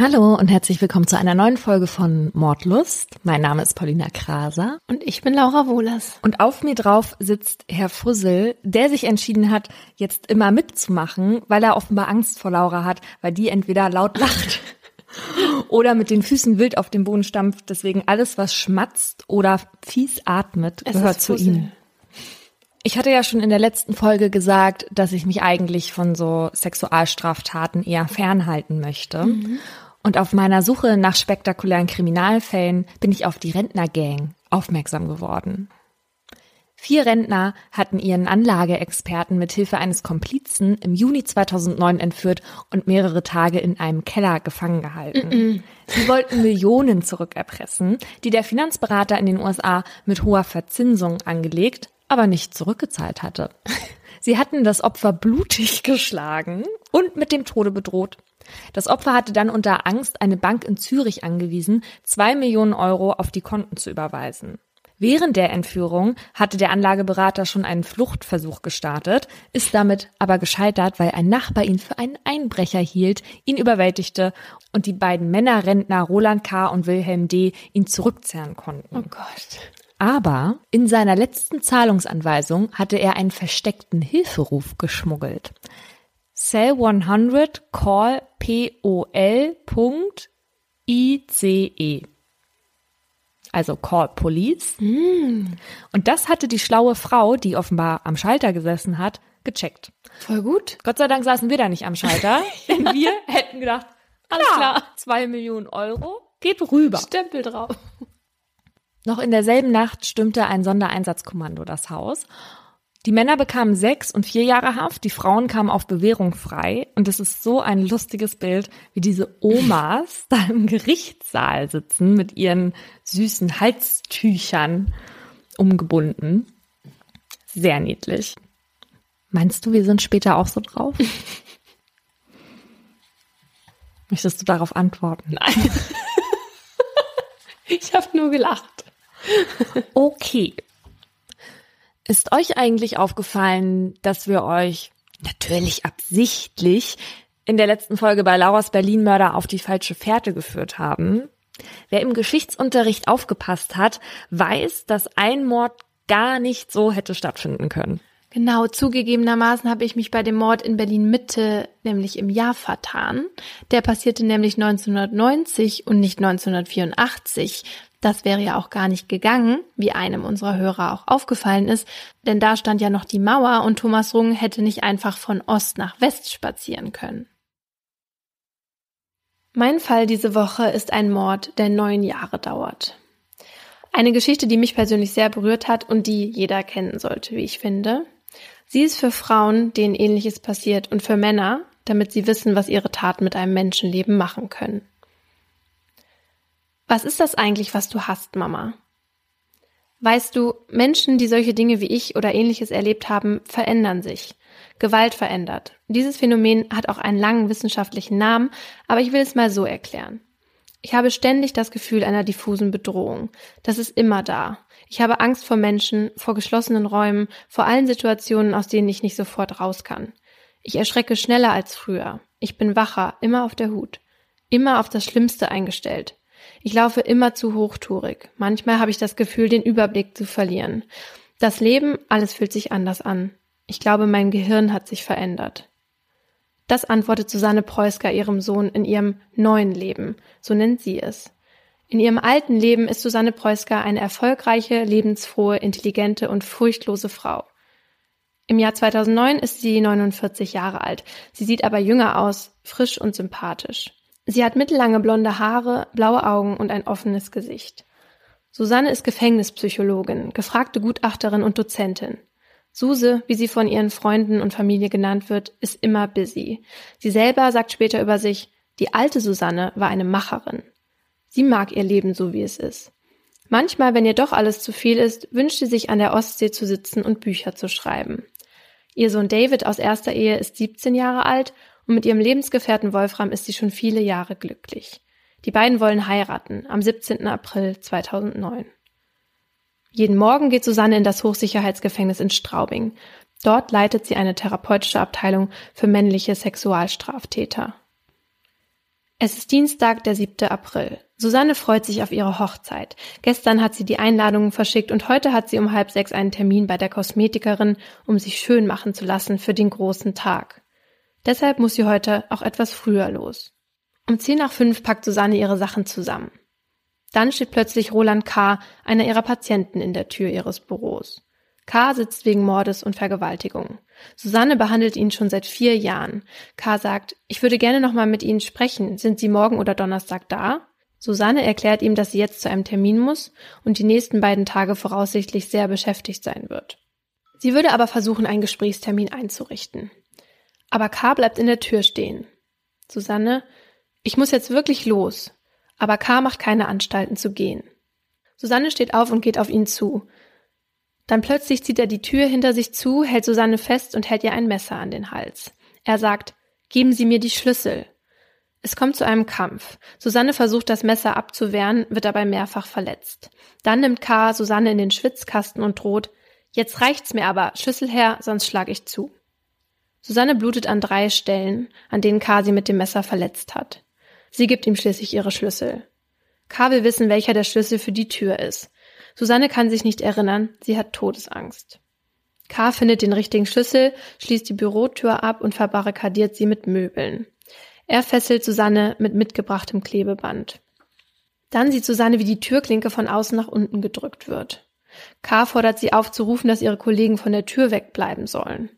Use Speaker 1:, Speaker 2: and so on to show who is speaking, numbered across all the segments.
Speaker 1: Hallo und herzlich willkommen zu einer neuen Folge von Mordlust. Mein Name ist Paulina Kraser.
Speaker 2: Und ich bin Laura Wohlers.
Speaker 1: Und auf mir drauf sitzt Herr Fussel, der sich entschieden hat, jetzt immer mitzumachen, weil er offenbar Angst vor Laura hat, weil die entweder laut lacht oder mit den Füßen wild auf dem Boden stampft. Deswegen alles, was schmatzt oder fies atmet,
Speaker 2: Es
Speaker 1: gehört zu ihm. Ich hatte ja schon in der letzten Folge gesagt, dass ich mich eigentlich von so Sexualstraftaten eher fernhalten möchte. Und auf meiner Suche nach spektakulären Kriminalfällen bin ich auf die Rentnergang aufmerksam geworden. Vier Rentner hatten ihren Anlageexperten mit Hilfe eines Komplizen im Juni 2009 entführt und mehrere Tage in einem Keller gefangen gehalten. Sie wollten Millionen zurückerpressen, die der Finanzberater in den USA mit hoher Verzinsung angelegt, aber nicht zurückgezahlt hatte. Sie hatten das Opfer blutig geschlagen und mit dem Tode bedroht. Das Opfer hatte dann unter Angst eine Bank in Zürich angewiesen, zwei Millionen Euro auf die Konten zu überweisen. Während der Entführung hatte der Anlageberater schon einen Fluchtversuch gestartet, ist damit aber gescheitert, weil ein Nachbar ihn für einen Einbrecher hielt, ihn überwältigte und die beiden Männerrentner Roland K. und Wilhelm D. ihn zurückzerren konnten.
Speaker 2: Oh Gott.
Speaker 1: Aber in seiner letzten Zahlungsanweisung hatte er einen versteckten Hilferuf geschmuggelt. Cell 100 call POL.ICE. Also call police. Und das hatte die schlaue Frau, die offenbar am Schalter gesessen hat, gecheckt.
Speaker 2: Voll gut.
Speaker 1: Gott sei Dank saßen wir da nicht am Schalter, denn wir hätten gedacht, alles klar, zwei Millionen Euro, geht rüber.
Speaker 2: Stempel drauf.
Speaker 1: Noch in derselben Nacht stürmte ein Sondereinsatzkommando das Haus. Die Männer bekamen sechs und vier Jahre Haft, die Frauen kamen auf Bewährung frei. Und es ist so ein lustiges Bild, wie diese Omas da im Gerichtssaal sitzen mit ihren süßen Halstüchern umgebunden. Sehr niedlich. Meinst du, wir sind später auch so drauf? Möchtest du darauf antworten?
Speaker 2: Nein. ich habe nur gelacht.
Speaker 1: Okay. Ist euch eigentlich aufgefallen, dass wir euch natürlich absichtlich in der letzten Folge bei Lauras Berlin-Mörder auf die falsche Fährte geführt haben? Wer im Geschichtsunterricht aufgepasst hat, weiß, dass ein Mord gar nicht so hätte stattfinden können.
Speaker 2: Genau, zugegebenermaßen habe ich mich bei dem Mord in Berlin Mitte nämlich im Jahr vertan. Der passierte nämlich 1990 und nicht 1984. Das wäre ja auch gar nicht gegangen, wie einem unserer Hörer auch aufgefallen ist, denn da stand ja noch die Mauer und Thomas Rung hätte nicht einfach von Ost nach West spazieren können. Mein Fall diese Woche ist ein Mord, der neun Jahre dauert. Eine Geschichte, die mich persönlich sehr berührt hat und die jeder kennen sollte, wie ich finde. Sie ist für Frauen, denen ähnliches passiert, und für Männer, damit sie wissen, was ihre Taten mit einem Menschenleben machen können. Was ist das eigentlich, was du hast, Mama? Weißt du, Menschen, die solche Dinge wie ich oder ähnliches erlebt haben, verändern sich. Gewalt verändert. Dieses Phänomen hat auch einen langen wissenschaftlichen Namen, aber ich will es mal so erklären. Ich habe ständig das Gefühl einer diffusen Bedrohung. Das ist immer da. Ich habe Angst vor Menschen, vor geschlossenen Räumen, vor allen Situationen, aus denen ich nicht sofort raus kann. Ich erschrecke schneller als früher. Ich bin wacher, immer auf der Hut. Immer auf das Schlimmste eingestellt. Ich laufe immer zu hochtourig. Manchmal habe ich das Gefühl, den Überblick zu verlieren. Das Leben, alles fühlt sich anders an. Ich glaube, mein Gehirn hat sich verändert. Das antwortet Susanne Preusker ihrem Sohn in ihrem neuen Leben, so nennt sie es. In ihrem alten Leben ist Susanne Preusker eine erfolgreiche, lebensfrohe, intelligente und furchtlose Frau. Im Jahr 2009 ist sie 49 Jahre alt. Sie sieht aber jünger aus, frisch und sympathisch. Sie hat mittellange blonde Haare, blaue Augen und ein offenes Gesicht. Susanne ist Gefängnispsychologin, gefragte Gutachterin und Dozentin. Suse, wie sie von ihren Freunden und Familie genannt wird, ist immer busy. Sie selber sagt später über sich, die alte Susanne war eine Macherin. Sie mag ihr Leben so, wie es ist. Manchmal, wenn ihr doch alles zu viel ist, wünscht sie sich an der Ostsee zu sitzen und Bücher zu schreiben. Ihr Sohn David aus erster Ehe ist 17 Jahre alt und mit ihrem Lebensgefährten Wolfram ist sie schon viele Jahre glücklich. Die beiden wollen heiraten am 17. April 2009. Jeden Morgen geht Susanne in das Hochsicherheitsgefängnis in Straubing. Dort leitet sie eine therapeutische Abteilung für männliche Sexualstraftäter. Es ist Dienstag, der 7. April. Susanne freut sich auf ihre Hochzeit. Gestern hat sie die Einladungen verschickt und heute hat sie um halb sechs einen Termin bei der Kosmetikerin, um sich schön machen zu lassen für den großen Tag. Deshalb muss sie heute auch etwas früher los. Um zehn nach fünf packt Susanne ihre Sachen zusammen. Dann steht plötzlich Roland K., einer ihrer Patienten, in der Tür ihres Büros. K. sitzt wegen Mordes und Vergewaltigung. Susanne behandelt ihn schon seit vier Jahren. K. sagt, ich würde gerne nochmal mit Ihnen sprechen. Sind Sie morgen oder Donnerstag da? Susanne erklärt ihm, dass sie jetzt zu einem Termin muss und die nächsten beiden Tage voraussichtlich sehr beschäftigt sein wird. Sie würde aber versuchen, einen Gesprächstermin einzurichten. Aber K. bleibt in der Tür stehen. Susanne, ich muss jetzt wirklich los. Aber K. macht keine Anstalten zu gehen. Susanne steht auf und geht auf ihn zu. Dann plötzlich zieht er die Tür hinter sich zu, hält Susanne fest und hält ihr ein Messer an den Hals. Er sagt, geben Sie mir die Schlüssel. Es kommt zu einem Kampf. Susanne versucht das Messer abzuwehren, wird dabei mehrfach verletzt. Dann nimmt K. Susanne in den Schwitzkasten und droht, jetzt reicht's mir aber, Schlüssel her, sonst schlag ich zu. Susanne blutet an drei Stellen, an denen K. sie mit dem Messer verletzt hat. Sie gibt ihm schließlich ihre Schlüssel. K. will wissen, welcher der Schlüssel für die Tür ist. Susanne kann sich nicht erinnern, sie hat Todesangst. K. findet den richtigen Schlüssel, schließt die Bürotür ab und verbarrikadiert sie mit Möbeln. Er fesselt Susanne mit mitgebrachtem Klebeband. Dann sieht Susanne, wie die Türklinke von außen nach unten gedrückt wird. K. fordert sie auf zu rufen, dass ihre Kollegen von der Tür wegbleiben sollen.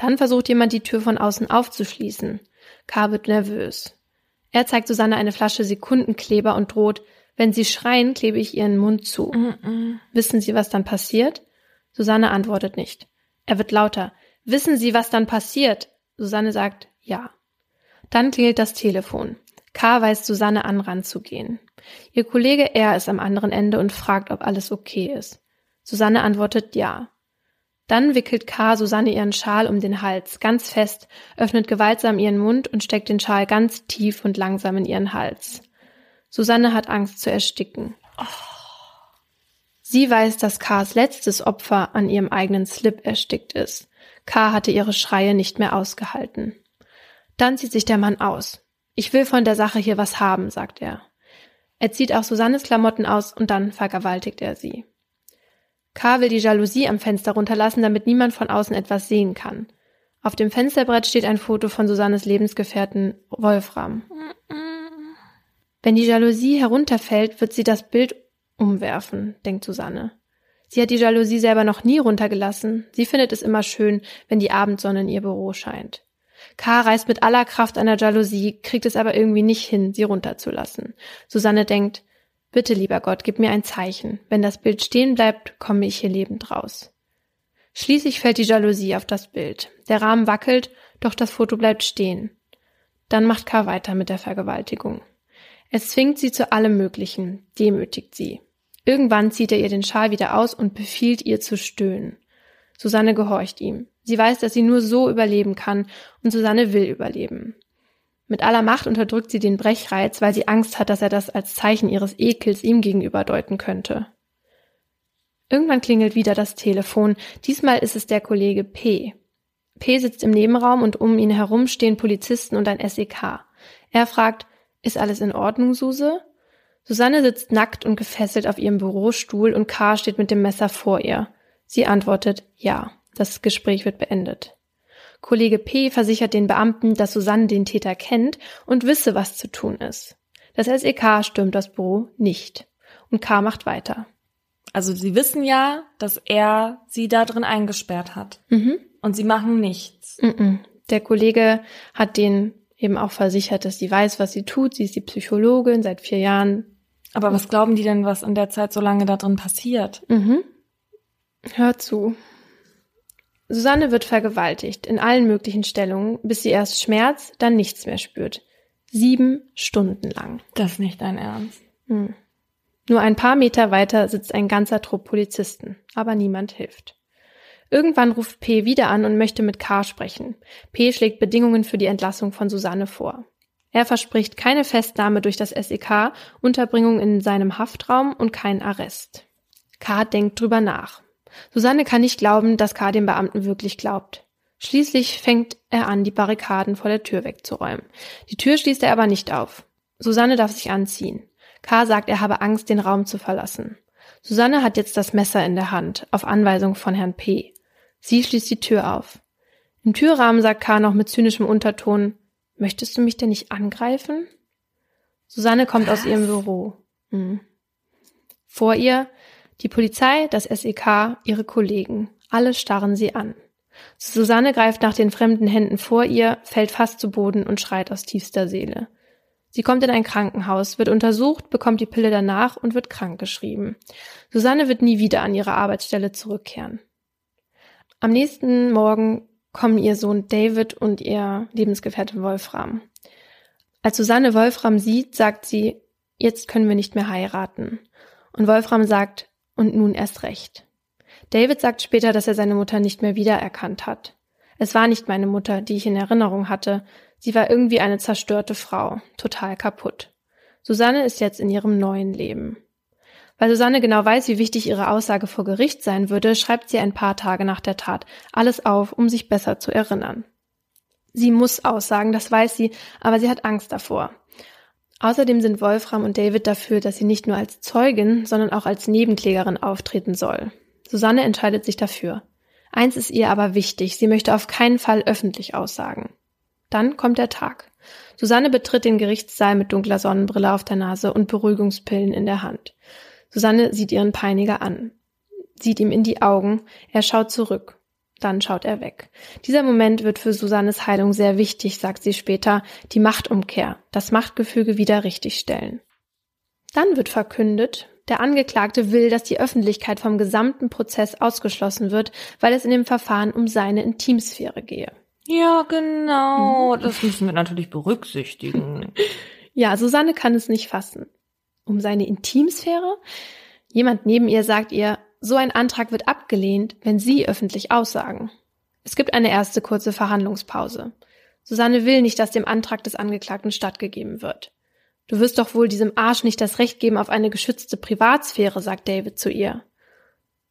Speaker 2: Dann versucht jemand, die Tür von außen aufzuschließen. K. wird nervös. Er zeigt Susanne eine Flasche Sekundenkleber und droht, wenn Sie schreien, klebe ich Ihren Mund zu. Mm -mm. Wissen Sie, was dann passiert? Susanne antwortet nicht. Er wird lauter. Wissen Sie, was dann passiert? Susanne sagt ja. Dann klingelt das Telefon. K. weist Susanne an, ranzugehen. Ihr Kollege R. ist am anderen Ende und fragt, ob alles okay ist. Susanne antwortet ja. Dann wickelt K. Susanne ihren Schal um den Hals, ganz fest, öffnet gewaltsam ihren Mund und steckt den Schal ganz tief und langsam in ihren Hals. Susanne hat Angst zu ersticken. Sie weiß, dass Kars letztes Opfer an ihrem eigenen Slip erstickt ist. K. hatte ihre Schreie nicht mehr ausgehalten. Dann zieht sich der Mann aus. Ich will von der Sache hier was haben, sagt er. Er zieht auch Susannes Klamotten aus und dann vergewaltigt er sie. K. will die Jalousie am Fenster runterlassen, damit niemand von außen etwas sehen kann. Auf dem Fensterbrett steht ein Foto von Susannes Lebensgefährten Wolfram. Wenn die Jalousie herunterfällt, wird sie das Bild umwerfen, denkt Susanne. Sie hat die Jalousie selber noch nie runtergelassen. Sie findet es immer schön, wenn die Abendsonne in ihr Büro scheint. K. reißt mit aller Kraft an der Jalousie, kriegt es aber irgendwie nicht hin, sie runterzulassen. Susanne denkt, bitte lieber Gott, gib mir ein Zeichen. Wenn das Bild stehen bleibt, komme ich hier lebend raus. Schließlich fällt die Jalousie auf das Bild. Der Rahmen wackelt, doch das Foto bleibt stehen. Dann macht K. weiter mit der Vergewaltigung. Es zwingt sie zu allem Möglichen, demütigt sie. Irgendwann zieht er ihr den Schal wieder aus und befiehlt ihr zu stöhnen. Susanne gehorcht ihm. Sie weiß, dass sie nur so überleben kann, und Susanne will überleben. Mit aller Macht unterdrückt sie den Brechreiz, weil sie Angst hat, dass er das als Zeichen ihres Ekels ihm gegenüber deuten könnte. Irgendwann klingelt wieder das Telefon. Diesmal ist es der Kollege P. P sitzt im Nebenraum und um ihn herum stehen Polizisten und ein SEK. Er fragt, ist alles in Ordnung, Suse? Susanne sitzt nackt und gefesselt auf ihrem Bürostuhl und K. steht mit dem Messer vor ihr. Sie antwortet ja. Das Gespräch wird beendet. Kollege P. versichert den Beamten, dass Susanne den Täter kennt und wisse, was zu tun ist. Das SEK stürmt das Büro nicht. Und K. macht weiter.
Speaker 1: Also sie wissen ja, dass er sie da drin eingesperrt hat. Mhm. Und sie machen nichts.
Speaker 2: Mhm. Der Kollege hat den eben auch versichert, dass sie weiß, was sie tut. Sie ist die Psychologin seit vier Jahren.
Speaker 1: Aber was glauben die denn, was in der Zeit so lange da drin passiert?
Speaker 2: Mhm. Hör zu. Susanne wird vergewaltigt in allen möglichen Stellungen, bis sie erst Schmerz, dann nichts mehr spürt. Sieben Stunden lang.
Speaker 1: Das ist nicht dein Ernst. Hm.
Speaker 2: Nur ein paar Meter weiter sitzt ein ganzer Trupp Polizisten, aber niemand hilft. Irgendwann ruft P wieder an und möchte mit K sprechen. P schlägt Bedingungen für die Entlassung von Susanne vor. Er verspricht keine Festnahme durch das SEK, Unterbringung in seinem Haftraum und keinen Arrest. K denkt drüber nach. Susanne kann nicht glauben, dass K dem Beamten wirklich glaubt. Schließlich fängt er an, die Barrikaden vor der Tür wegzuräumen. Die Tür schließt er aber nicht auf. Susanne darf sich anziehen. K. sagt, er habe Angst, den Raum zu verlassen. Susanne hat jetzt das Messer in der Hand, auf Anweisung von Herrn P. Sie schließt die Tür auf. Im Türrahmen sagt K. noch mit zynischem Unterton, möchtest du mich denn nicht angreifen? Susanne kommt Was? aus ihrem Büro. Hm. Vor ihr die Polizei, das SEK, ihre Kollegen. Alle starren sie an. Susanne greift nach den fremden Händen vor ihr, fällt fast zu Boden und schreit aus tiefster Seele. Sie kommt in ein Krankenhaus, wird untersucht, bekommt die Pille danach und wird krankgeschrieben. Susanne wird nie wieder an ihre Arbeitsstelle zurückkehren. Am nächsten Morgen kommen ihr Sohn David und ihr Lebensgefährte Wolfram. Als Susanne Wolfram sieht, sagt sie, jetzt können wir nicht mehr heiraten. Und Wolfram sagt, und nun erst recht. David sagt später, dass er seine Mutter nicht mehr wiedererkannt hat. Es war nicht meine Mutter, die ich in Erinnerung hatte, Sie war irgendwie eine zerstörte Frau, total kaputt. Susanne ist jetzt in ihrem neuen Leben. Weil Susanne genau weiß, wie wichtig ihre Aussage vor Gericht sein würde, schreibt sie ein paar Tage nach der Tat alles auf, um sich besser zu erinnern. Sie muss aussagen, das weiß sie, aber sie hat Angst davor. Außerdem sind Wolfram und David dafür, dass sie nicht nur als Zeugin, sondern auch als Nebenklägerin auftreten soll. Susanne entscheidet sich dafür. Eins ist ihr aber wichtig, sie möchte auf keinen Fall öffentlich aussagen. Dann kommt der Tag. Susanne betritt den Gerichtssaal mit dunkler Sonnenbrille auf der Nase und Beruhigungspillen in der Hand. Susanne sieht ihren Peiniger an, sieht ihm in die Augen, er schaut zurück, dann schaut er weg. Dieser Moment wird für Susannes Heilung sehr wichtig, sagt sie später, die Machtumkehr, das Machtgefüge wieder richtigstellen. Dann wird verkündet, der Angeklagte will, dass die Öffentlichkeit vom gesamten Prozess ausgeschlossen wird, weil es in dem Verfahren um seine Intimsphäre gehe.
Speaker 1: Ja, genau. Mhm. Das müssen wir natürlich berücksichtigen.
Speaker 2: ja, Susanne kann es nicht fassen. Um seine Intimsphäre? Jemand neben ihr sagt ihr, so ein Antrag wird abgelehnt, wenn Sie öffentlich aussagen. Es gibt eine erste kurze Verhandlungspause. Susanne will nicht, dass dem Antrag des Angeklagten stattgegeben wird. Du wirst doch wohl diesem Arsch nicht das Recht geben auf eine geschützte Privatsphäre, sagt David zu ihr.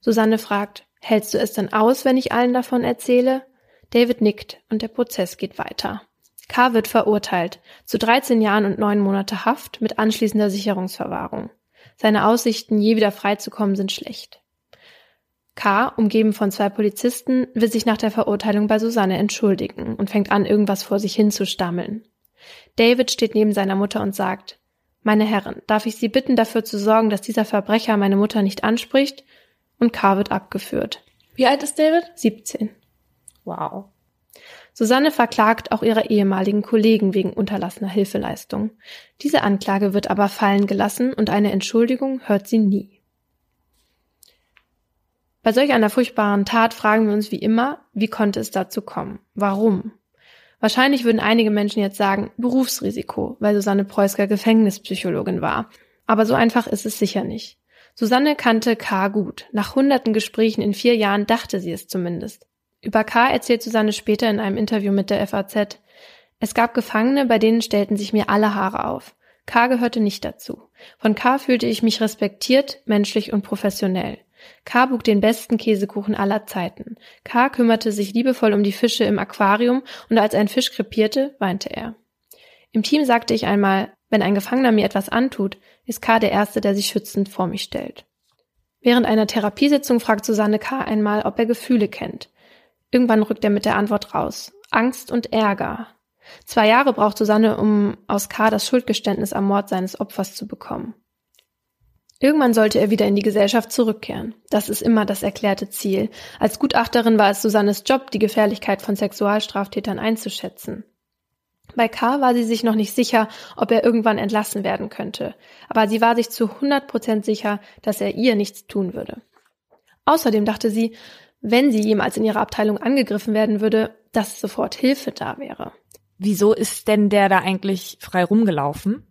Speaker 2: Susanne fragt, hältst du es denn aus, wenn ich allen davon erzähle? David nickt und der Prozess geht weiter. K. wird verurteilt zu 13 Jahren und 9 Monate Haft mit anschließender Sicherungsverwahrung. Seine Aussichten, je wieder freizukommen, sind schlecht. K., umgeben von zwei Polizisten, will sich nach der Verurteilung bei Susanne entschuldigen und fängt an, irgendwas vor sich hin zu stammeln. David steht neben seiner Mutter und sagt, meine Herren, darf ich Sie bitten, dafür zu sorgen, dass dieser Verbrecher meine Mutter nicht anspricht? Und K. wird abgeführt.
Speaker 1: Wie alt ist David?
Speaker 2: 17.
Speaker 1: Wow.
Speaker 2: Susanne verklagt auch ihre ehemaligen Kollegen wegen unterlassener Hilfeleistung. Diese Anklage wird aber fallen gelassen und eine Entschuldigung hört sie nie. Bei solch einer furchtbaren Tat fragen wir uns wie immer, wie konnte es dazu kommen? Warum? Wahrscheinlich würden einige Menschen jetzt sagen, Berufsrisiko, weil Susanne Preusker Gefängnispsychologin war. Aber so einfach ist es sicher nicht. Susanne kannte K. gut. Nach hunderten Gesprächen in vier Jahren dachte sie es zumindest. Über K. erzählt Susanne später in einem Interview mit der FAZ, es gab Gefangene, bei denen stellten sich mir alle Haare auf. K. gehörte nicht dazu. Von K. fühlte ich mich respektiert, menschlich und professionell. K. bug den besten Käsekuchen aller Zeiten. K. kümmerte sich liebevoll um die Fische im Aquarium und als ein Fisch krepierte, weinte er. Im Team sagte ich einmal, wenn ein Gefangener mir etwas antut, ist K. der Erste, der sich schützend vor mich stellt. Während einer Therapiesitzung fragt Susanne K. einmal, ob er Gefühle kennt. Irgendwann rückt er mit der Antwort raus. Angst und Ärger. Zwei Jahre braucht Susanne, um aus K. das Schuldgeständnis am Mord seines Opfers zu bekommen. Irgendwann sollte er wieder in die Gesellschaft zurückkehren. Das ist immer das erklärte Ziel. Als Gutachterin war es Susannes Job, die Gefährlichkeit von Sexualstraftätern einzuschätzen. Bei K. war sie sich noch nicht sicher, ob er irgendwann entlassen werden könnte, aber sie war sich zu 100 Prozent sicher, dass er ihr nichts tun würde. Außerdem dachte sie, wenn sie jemals in ihrer Abteilung angegriffen werden würde, dass sofort Hilfe da wäre.
Speaker 1: Wieso ist denn der da eigentlich frei rumgelaufen?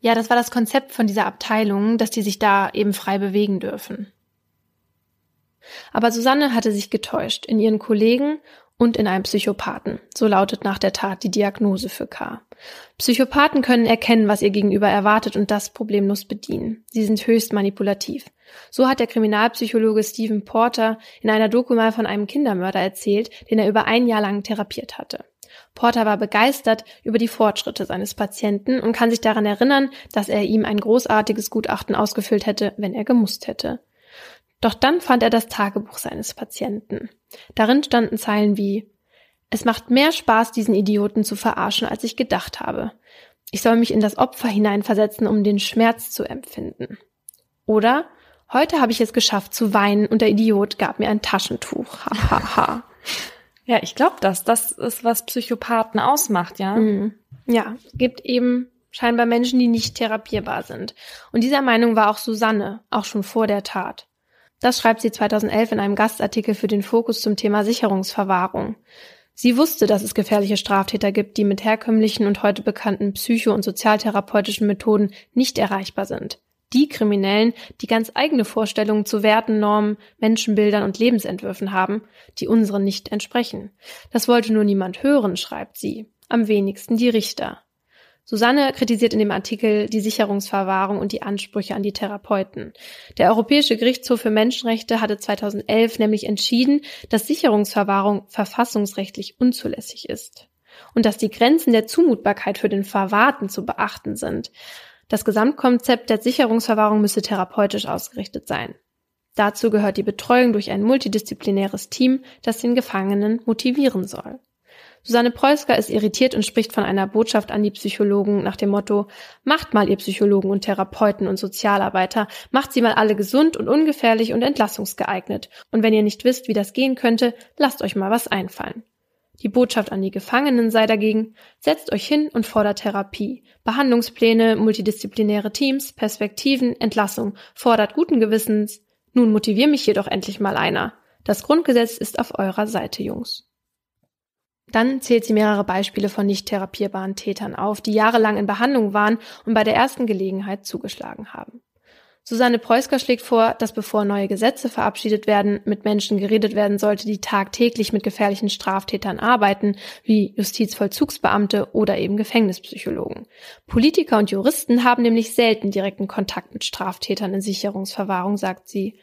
Speaker 2: Ja, das war das Konzept von dieser Abteilung, dass die sich da eben frei bewegen dürfen. Aber Susanne hatte sich getäuscht in ihren Kollegen und in einem Psychopathen. So lautet nach der Tat die Diagnose für K. Psychopathen können erkennen, was ihr Gegenüber erwartet und das problemlos bedienen. Sie sind höchst manipulativ. So hat der Kriminalpsychologe Stephen Porter in einer Doku mal von einem Kindermörder erzählt, den er über ein Jahr lang therapiert hatte. Porter war begeistert über die Fortschritte seines Patienten und kann sich daran erinnern, dass er ihm ein großartiges Gutachten ausgefüllt hätte, wenn er gemusst hätte. Doch dann fand er das Tagebuch seines Patienten. Darin standen Zeilen wie Es macht mehr Spaß, diesen Idioten zu verarschen, als ich gedacht habe. Ich soll mich in das Opfer hineinversetzen, um den Schmerz zu empfinden. Oder Heute habe ich es geschafft zu weinen und der Idiot gab mir ein Taschentuch. Ha, ha, ha.
Speaker 1: Ja, ich glaube das. Das ist, was Psychopathen ausmacht, ja.
Speaker 2: Mhm. Ja, gibt eben scheinbar Menschen, die nicht therapierbar sind. Und dieser Meinung war auch Susanne, auch schon vor der Tat. Das schreibt sie 2011 in einem Gastartikel für den Fokus zum Thema Sicherungsverwahrung. Sie wusste, dass es gefährliche Straftäter gibt, die mit herkömmlichen und heute bekannten psycho- und sozialtherapeutischen Methoden nicht erreichbar sind die Kriminellen, die ganz eigene Vorstellungen zu Werten, Normen, Menschenbildern und Lebensentwürfen haben, die unseren nicht entsprechen. Das wollte nur niemand hören, schreibt sie. Am wenigsten die Richter. Susanne kritisiert in dem Artikel die Sicherungsverwahrung und die Ansprüche an die Therapeuten. Der Europäische Gerichtshof für Menschenrechte hatte 2011 nämlich entschieden, dass Sicherungsverwahrung verfassungsrechtlich unzulässig ist und dass die Grenzen der Zumutbarkeit für den Verwahrten zu beachten sind. Das Gesamtkonzept der Sicherungsverwahrung müsse therapeutisch ausgerichtet sein. Dazu gehört die Betreuung durch ein multidisziplinäres Team, das den Gefangenen motivieren soll. Susanne Preusker ist irritiert und spricht von einer Botschaft an die Psychologen nach dem Motto, macht mal ihr Psychologen und Therapeuten und Sozialarbeiter, macht sie mal alle gesund und ungefährlich und entlassungsgeeignet. Und wenn ihr nicht wisst, wie das gehen könnte, lasst euch mal was einfallen. Die Botschaft an die Gefangenen sei dagegen, setzt euch hin und fordert Therapie, Behandlungspläne, multidisziplinäre Teams, Perspektiven, Entlassung, fordert guten Gewissens. Nun motivier mich jedoch endlich mal einer. Das Grundgesetz ist auf eurer Seite, Jungs. Dann zählt sie mehrere Beispiele von nicht therapierbaren Tätern auf, die jahrelang in Behandlung waren und bei der ersten Gelegenheit zugeschlagen haben. Susanne Preusker schlägt vor, dass bevor neue Gesetze verabschiedet werden, mit Menschen geredet werden sollte, die tagtäglich mit gefährlichen Straftätern arbeiten, wie Justizvollzugsbeamte oder eben Gefängnispsychologen. Politiker und Juristen haben nämlich selten direkten Kontakt mit Straftätern in Sicherungsverwahrung, sagt sie.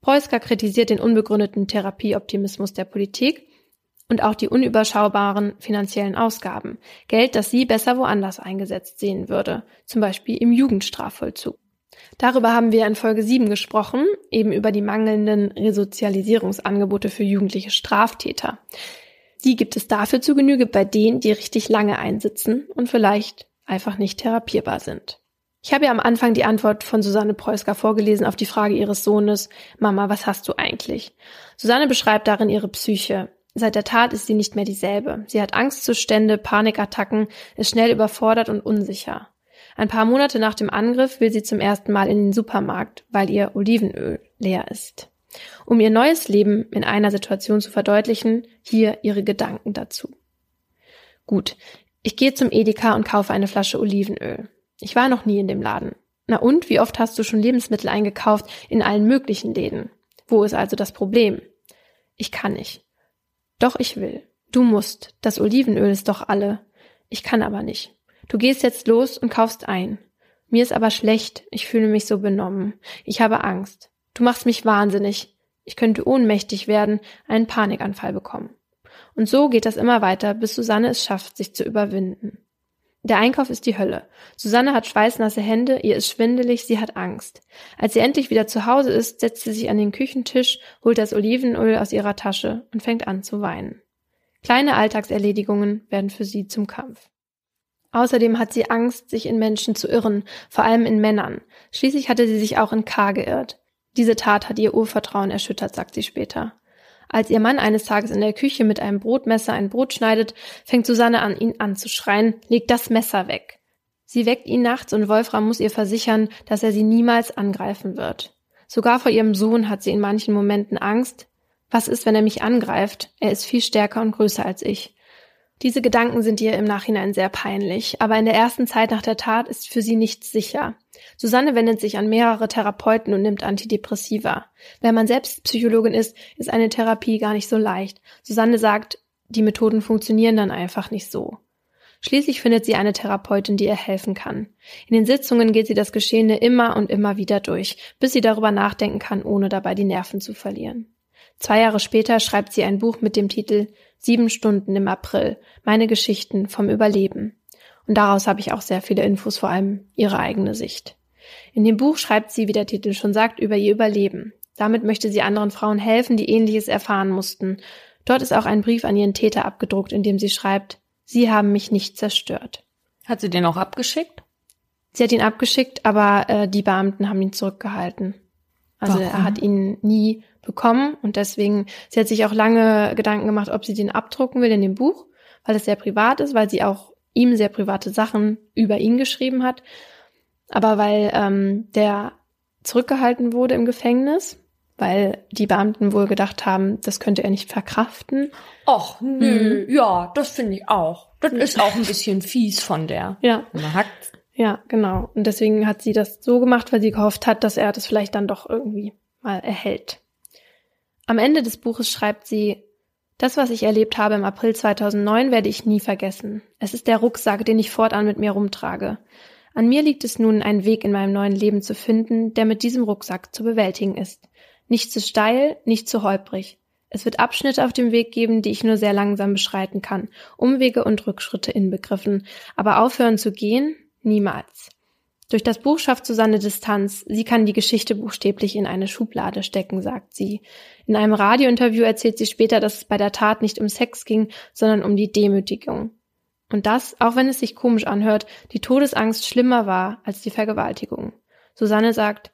Speaker 2: Preusker kritisiert den unbegründeten Therapieoptimismus der Politik und auch die unüberschaubaren finanziellen Ausgaben. Geld, das sie besser woanders eingesetzt sehen würde, zum Beispiel im Jugendstrafvollzug. Darüber haben wir in Folge 7 gesprochen, eben über die mangelnden Resozialisierungsangebote für jugendliche Straftäter. Die gibt es dafür zu Genüge bei denen, die richtig lange einsitzen und vielleicht einfach nicht therapierbar sind. Ich habe ja am Anfang die Antwort von Susanne Preusker vorgelesen auf die Frage ihres Sohnes, Mama, was hast du eigentlich? Susanne beschreibt darin ihre Psyche. Seit der Tat ist sie nicht mehr dieselbe. Sie hat Angstzustände, Panikattacken, ist schnell überfordert und unsicher. Ein paar Monate nach dem Angriff will sie zum ersten Mal in den Supermarkt, weil ihr Olivenöl leer ist. Um ihr neues Leben in einer Situation zu verdeutlichen, hier ihre Gedanken dazu. Gut, ich gehe zum Edeka und kaufe eine Flasche Olivenöl. Ich war noch nie in dem Laden. Na und, wie oft hast du schon Lebensmittel eingekauft in allen möglichen Läden? Wo ist also das Problem? Ich kann nicht. Doch ich will. Du musst. Das Olivenöl ist doch alle. Ich kann aber nicht. Du gehst jetzt los und kaufst ein. Mir ist aber schlecht, ich fühle mich so benommen. Ich habe Angst. Du machst mich wahnsinnig. Ich könnte ohnmächtig werden, einen Panikanfall bekommen. Und so geht das immer weiter, bis Susanne es schafft, sich zu überwinden. Der Einkauf ist die Hölle. Susanne hat schweißnasse Hände, ihr ist schwindelig, sie hat Angst. Als sie endlich wieder zu Hause ist, setzt sie sich an den Küchentisch, holt das Olivenöl aus ihrer Tasche und fängt an zu weinen. Kleine Alltagserledigungen werden für sie zum Kampf. Außerdem hat sie Angst, sich in Menschen zu irren, vor allem in Männern. Schließlich hatte sie sich auch in K geirrt. Diese Tat hat ihr Urvertrauen erschüttert, sagt sie später. Als ihr Mann eines Tages in der Küche mit einem Brotmesser ein Brot schneidet, fängt Susanne an, ihn anzuschreien, legt das Messer weg. Sie weckt ihn nachts und Wolfram muss ihr versichern, dass er sie niemals angreifen wird. Sogar vor ihrem Sohn hat sie in manchen Momenten Angst. Was ist, wenn er mich angreift? Er ist viel stärker und größer als ich. Diese Gedanken sind ihr im Nachhinein sehr peinlich, aber in der ersten Zeit nach der Tat ist für sie nichts sicher. Susanne wendet sich an mehrere Therapeuten und nimmt Antidepressiva. Wenn man selbst Psychologin ist, ist eine Therapie gar nicht so leicht. Susanne sagt, die Methoden funktionieren dann einfach nicht so. Schließlich findet sie eine Therapeutin, die ihr helfen kann. In den Sitzungen geht sie das Geschehene immer und immer wieder durch, bis sie darüber nachdenken kann, ohne dabei die Nerven zu verlieren. Zwei Jahre später schreibt sie ein Buch mit dem Titel Sieben Stunden im April, meine Geschichten vom Überleben. Und daraus habe ich auch sehr viele Infos, vor allem ihre eigene Sicht. In dem Buch schreibt sie, wie der Titel schon sagt, über ihr Überleben. Damit möchte sie anderen Frauen helfen, die ähnliches erfahren mussten. Dort ist auch ein Brief an ihren Täter abgedruckt, in dem sie schreibt, Sie haben mich nicht zerstört.
Speaker 1: Hat sie den auch abgeschickt?
Speaker 2: Sie hat ihn abgeschickt, aber äh, die Beamten haben ihn zurückgehalten. Also Warum? er hat ihn nie bekommen und deswegen, sie hat sich auch lange Gedanken gemacht, ob sie den abdrucken will in dem Buch, weil es sehr privat ist, weil sie auch ihm sehr private Sachen über ihn geschrieben hat. Aber weil ähm, der zurückgehalten wurde im Gefängnis, weil die Beamten wohl gedacht haben, das könnte er nicht verkraften.
Speaker 1: Ach, nö, mhm. ja, das finde ich auch. Das ist auch ein bisschen fies von der.
Speaker 2: Ja.
Speaker 1: Man hackt.
Speaker 2: Ja, genau. Und deswegen hat sie das so gemacht, weil sie gehofft hat, dass er das vielleicht dann doch irgendwie mal erhält. Am Ende des Buches schreibt sie, das, was ich erlebt habe im April 2009, werde ich nie vergessen. Es ist der Rucksack, den ich fortan mit mir rumtrage. An mir liegt es nun, einen Weg in meinem neuen Leben zu finden, der mit diesem Rucksack zu bewältigen ist. Nicht zu steil, nicht zu holprig. Es wird Abschnitte auf dem Weg geben, die ich nur sehr langsam beschreiten kann, Umwege und Rückschritte inbegriffen, aber aufhören zu gehen? Niemals. Durch das Buch schafft Susanne Distanz. Sie kann die Geschichte buchstäblich in eine Schublade stecken, sagt sie. In einem Radiointerview erzählt sie später, dass es bei der Tat nicht um Sex ging, sondern um die Demütigung. Und das, auch wenn es sich komisch anhört, die Todesangst schlimmer war als die Vergewaltigung. Susanne sagt,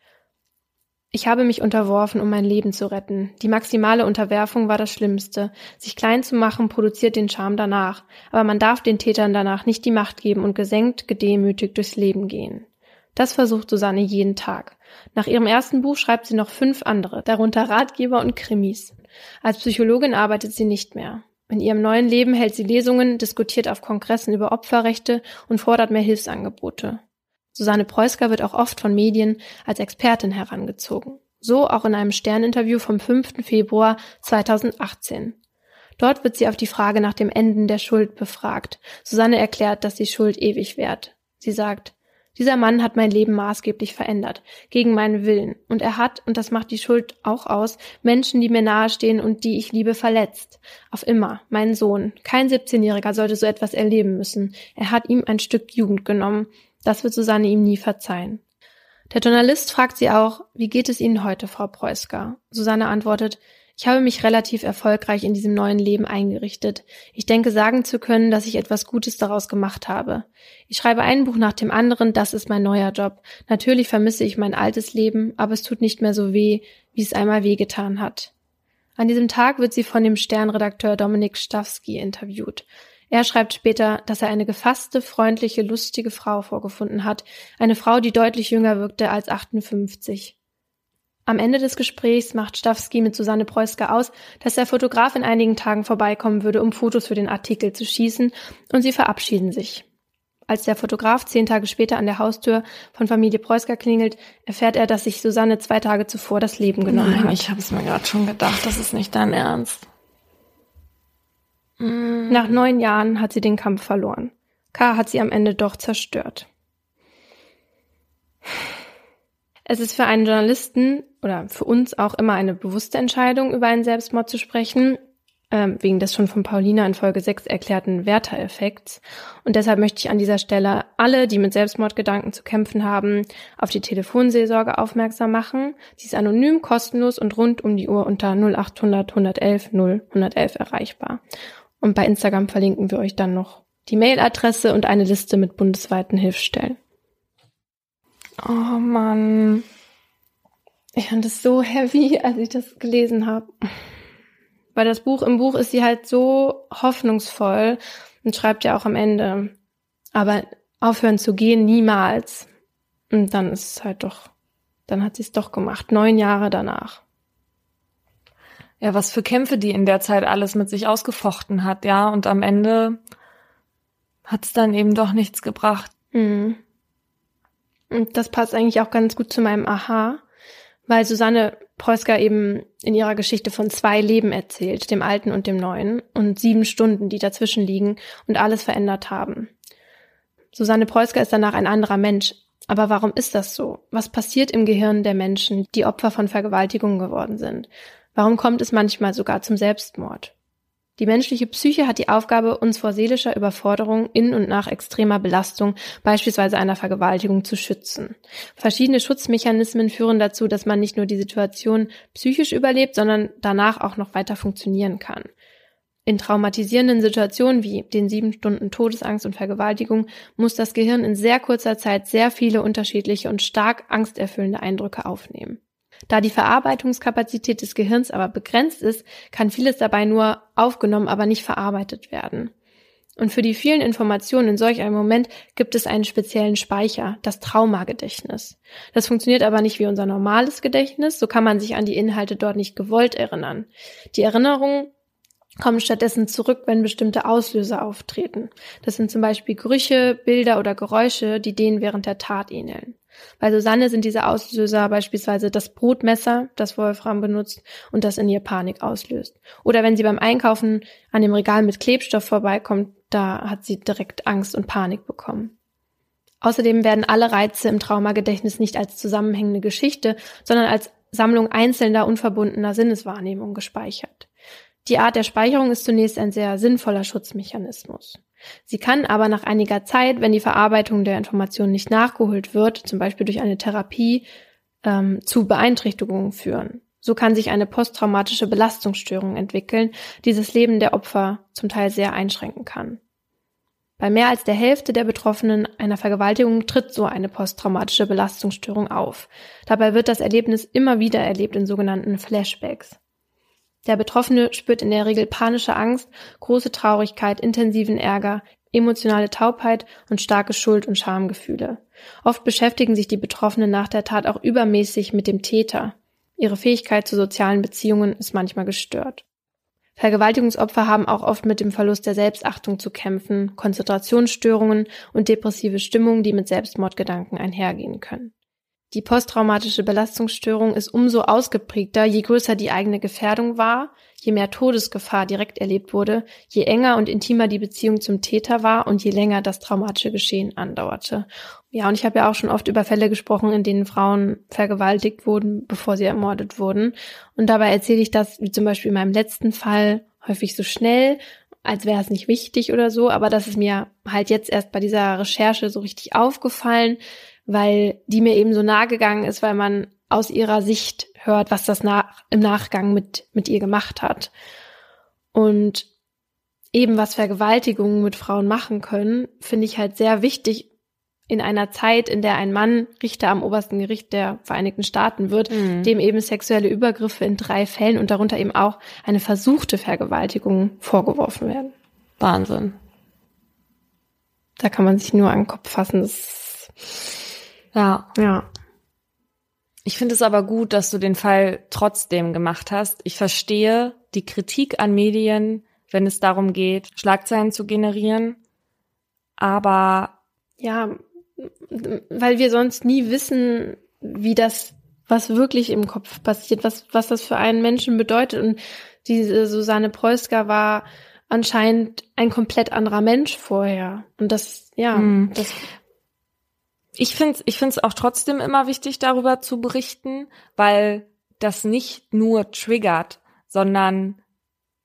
Speaker 2: ich habe mich unterworfen, um mein Leben zu retten. Die maximale Unterwerfung war das Schlimmste. Sich klein zu machen, produziert den Charme danach. Aber man darf den Tätern danach nicht die Macht geben und gesenkt, gedemütigt durchs Leben gehen. Das versucht Susanne jeden Tag. Nach ihrem ersten Buch schreibt sie noch fünf andere, darunter Ratgeber und Krimis. Als Psychologin arbeitet sie nicht mehr. In ihrem neuen Leben hält sie Lesungen, diskutiert auf Kongressen über Opferrechte und fordert mehr Hilfsangebote. Susanne Preusker wird auch oft von Medien als Expertin herangezogen. So auch in einem Sterninterview vom 5. Februar 2018. Dort wird sie auf die Frage nach dem Enden der Schuld befragt. Susanne erklärt, dass die Schuld ewig währt. Sie sagt, dieser Mann hat mein Leben maßgeblich verändert, gegen meinen Willen. Und er hat, und das macht die Schuld auch aus, Menschen, die mir nahestehen und die ich liebe, verletzt. Auf immer. Mein Sohn. Kein 17-Jähriger sollte so etwas erleben müssen. Er hat ihm ein Stück Jugend genommen. Das wird Susanne ihm nie verzeihen. Der Journalist fragt sie auch, wie geht es Ihnen heute, Frau Preusker? Susanne antwortet, ich habe mich relativ erfolgreich in diesem neuen Leben eingerichtet. Ich denke sagen zu können, dass ich etwas Gutes daraus gemacht habe. Ich schreibe ein Buch nach dem anderen, das ist mein neuer Job. Natürlich vermisse ich mein altes Leben, aber es tut nicht mehr so weh, wie es einmal wehgetan hat. An diesem Tag wird sie von dem Sternredakteur Dominik Stawski interviewt. Er schreibt später, dass er eine gefasste, freundliche, lustige Frau vorgefunden hat, eine Frau, die deutlich jünger wirkte als 58. Am Ende des Gesprächs macht Stawski mit Susanne Preusker aus, dass der Fotograf in einigen Tagen vorbeikommen würde, um Fotos für den Artikel zu schießen, und sie verabschieden sich. Als der Fotograf zehn Tage später an der Haustür von Familie Preusker klingelt, erfährt er, dass sich Susanne zwei Tage zuvor das Leben genommen
Speaker 1: Nein,
Speaker 2: hat.
Speaker 1: Ich habe es mir gerade schon gedacht, das ist nicht dein Ernst.
Speaker 2: Nach neun Jahren hat sie den Kampf verloren. K. hat sie am Ende doch zerstört. Es ist für einen Journalisten oder für uns auch immer eine bewusste Entscheidung, über einen Selbstmord zu sprechen, ähm, wegen des schon von Paulina in Folge 6 erklärten Werter-Effekts. Und deshalb möchte ich an dieser Stelle alle, die mit Selbstmordgedanken zu kämpfen haben, auf die Telefonseelsorge aufmerksam machen. Sie ist anonym, kostenlos und rund um die Uhr unter 0800 111 0 111 erreichbar. Und bei Instagram verlinken wir euch dann noch die Mailadresse und eine Liste mit bundesweiten Hilfsstellen.
Speaker 1: Oh Mann.
Speaker 2: Ich fand es so heavy, als ich das gelesen habe. Weil das Buch, im Buch ist sie halt so hoffnungsvoll und schreibt ja auch am Ende, aber aufhören zu gehen niemals. Und dann ist es halt doch, dann hat sie es doch gemacht, neun Jahre danach
Speaker 1: ja, was für Kämpfe die in der Zeit alles mit sich ausgefochten hat, ja, und am Ende hat's dann eben doch nichts gebracht.
Speaker 2: Mhm. Und das passt eigentlich auch ganz gut zu meinem Aha, weil Susanne Preusker eben in ihrer Geschichte von zwei Leben erzählt, dem alten und dem neuen, und sieben Stunden, die dazwischen liegen und alles verändert haben. Susanne Preusker ist danach ein anderer Mensch. Aber warum ist das so? Was passiert im Gehirn der Menschen, die Opfer von Vergewaltigungen geworden sind? Warum kommt es manchmal sogar zum Selbstmord? Die menschliche Psyche hat die Aufgabe, uns vor seelischer Überforderung in und nach extremer Belastung, beispielsweise einer Vergewaltigung, zu schützen. Verschiedene Schutzmechanismen führen dazu, dass man nicht nur die Situation psychisch überlebt, sondern danach auch noch weiter funktionieren kann. In traumatisierenden Situationen wie den sieben Stunden Todesangst und Vergewaltigung muss das Gehirn in sehr kurzer Zeit sehr viele unterschiedliche und stark angsterfüllende Eindrücke aufnehmen. Da die Verarbeitungskapazität des Gehirns aber begrenzt ist, kann vieles dabei nur aufgenommen, aber nicht verarbeitet werden. Und für die vielen Informationen in solch einem Moment gibt es einen speziellen Speicher, das Traumagedächtnis. Das funktioniert aber nicht wie unser normales Gedächtnis, so kann man sich an die Inhalte dort nicht gewollt erinnern. Die Erinnerungen kommen stattdessen zurück, wenn bestimmte Auslöser auftreten. Das sind zum Beispiel Gerüche, Bilder oder Geräusche, die denen während der Tat ähneln. Bei Susanne sind diese Auslöser beispielsweise das Brotmesser, das Wolfram benutzt und das in ihr Panik auslöst. Oder wenn sie beim Einkaufen an dem Regal mit Klebstoff vorbeikommt, da hat sie direkt Angst und Panik bekommen. Außerdem werden alle Reize im Traumagedächtnis nicht als zusammenhängende Geschichte, sondern als Sammlung einzelner unverbundener Sinneswahrnehmungen gespeichert. Die Art der Speicherung ist zunächst ein sehr sinnvoller Schutzmechanismus. Sie kann aber nach einiger Zeit, wenn die Verarbeitung der Informationen nicht nachgeholt wird, zum Beispiel durch eine Therapie, ähm, zu Beeinträchtigungen führen. So kann sich eine posttraumatische Belastungsstörung entwickeln, die das Leben der Opfer zum Teil sehr einschränken kann. Bei mehr als der Hälfte der Betroffenen einer Vergewaltigung tritt so eine posttraumatische Belastungsstörung auf. Dabei wird das Erlebnis immer wieder erlebt in sogenannten Flashbacks. Der Betroffene spürt in der Regel panische Angst, große Traurigkeit, intensiven Ärger, emotionale Taubheit und starke Schuld- und Schamgefühle. Oft beschäftigen sich die Betroffenen nach der Tat auch übermäßig mit dem Täter. Ihre Fähigkeit zu sozialen Beziehungen ist manchmal gestört. Vergewaltigungsopfer haben auch oft mit dem Verlust der Selbstachtung zu kämpfen, Konzentrationsstörungen und depressive Stimmungen, die mit Selbstmordgedanken einhergehen können. Die posttraumatische Belastungsstörung ist umso ausgeprägter, je größer die eigene Gefährdung war, je mehr Todesgefahr direkt erlebt wurde, je enger und intimer die Beziehung zum Täter war und je länger das traumatische Geschehen andauerte. Ja, und ich habe ja auch schon oft über Fälle gesprochen, in denen Frauen vergewaltigt wurden, bevor sie ermordet wurden. Und dabei erzähle ich das, wie zum Beispiel in meinem letzten Fall, häufig so schnell, als wäre es nicht wichtig oder so, aber das ist mir halt jetzt erst bei dieser Recherche so richtig aufgefallen, weil die mir eben so nahe gegangen ist, weil man aus ihrer Sicht hört, was das nach, im Nachgang mit, mit ihr gemacht hat. Und eben was Vergewaltigungen mit Frauen machen können, finde ich halt sehr wichtig in einer Zeit, in der ein Mann Richter am obersten Gericht der Vereinigten Staaten wird, mhm. dem eben sexuelle Übergriffe in drei Fällen und darunter eben auch eine versuchte Vergewaltigung vorgeworfen werden.
Speaker 1: Wahnsinn.
Speaker 2: Da kann man sich nur an den Kopf fassen. Das
Speaker 1: ja. Ja. Ich finde es aber gut, dass du den Fall trotzdem gemacht hast. Ich verstehe die Kritik an Medien, wenn es darum geht, Schlagzeilen zu generieren. Aber
Speaker 2: ja, weil wir sonst nie wissen, wie das, was wirklich im Kopf passiert, was, was das für einen Menschen bedeutet. Und diese Susanne Preusker war anscheinend ein komplett anderer Mensch vorher. Und das, ja, mhm. das
Speaker 1: ich finde es ich find's auch trotzdem immer wichtig, darüber zu berichten, weil das nicht nur triggert, sondern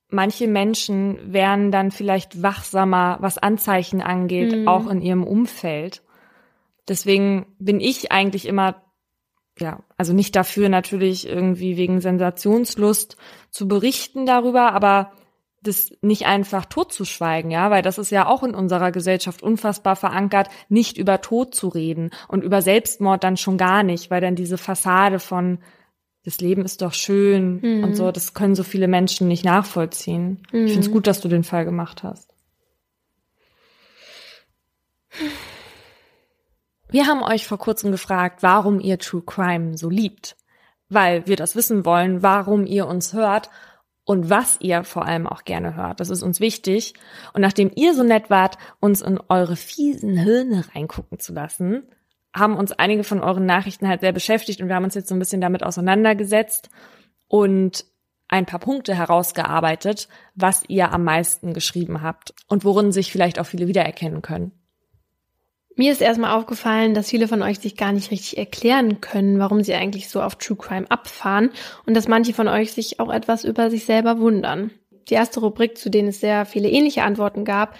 Speaker 1: manche Menschen werden dann vielleicht wachsamer, was Anzeichen angeht, mhm. auch in ihrem Umfeld. Deswegen bin ich eigentlich immer, ja, also nicht dafür natürlich irgendwie wegen Sensationslust zu berichten darüber, aber das nicht einfach totzuschweigen, ja, weil das ist ja auch in unserer Gesellschaft unfassbar verankert, nicht über Tod zu reden und über Selbstmord dann schon gar nicht, weil dann diese Fassade von das Leben ist doch schön mhm. und so, das können so viele Menschen nicht nachvollziehen. Mhm. Ich finde es gut, dass du den Fall gemacht hast. Wir haben euch vor kurzem gefragt, warum ihr True Crime so liebt, weil wir das wissen wollen, warum ihr uns hört und was ihr vor allem auch gerne hört. Das ist uns wichtig. Und nachdem ihr so nett wart, uns in eure fiesen Hirne reingucken zu lassen, haben uns einige von euren Nachrichten halt sehr beschäftigt und wir haben uns jetzt so ein bisschen damit auseinandergesetzt und ein paar Punkte herausgearbeitet, was ihr am meisten geschrieben habt und worin sich vielleicht auch viele wiedererkennen können.
Speaker 2: Mir ist erstmal aufgefallen, dass viele von euch sich gar nicht richtig erklären können, warum sie eigentlich so auf True Crime abfahren und dass manche von euch sich auch etwas über sich selber wundern. Die erste Rubrik, zu denen es sehr viele ähnliche Antworten gab,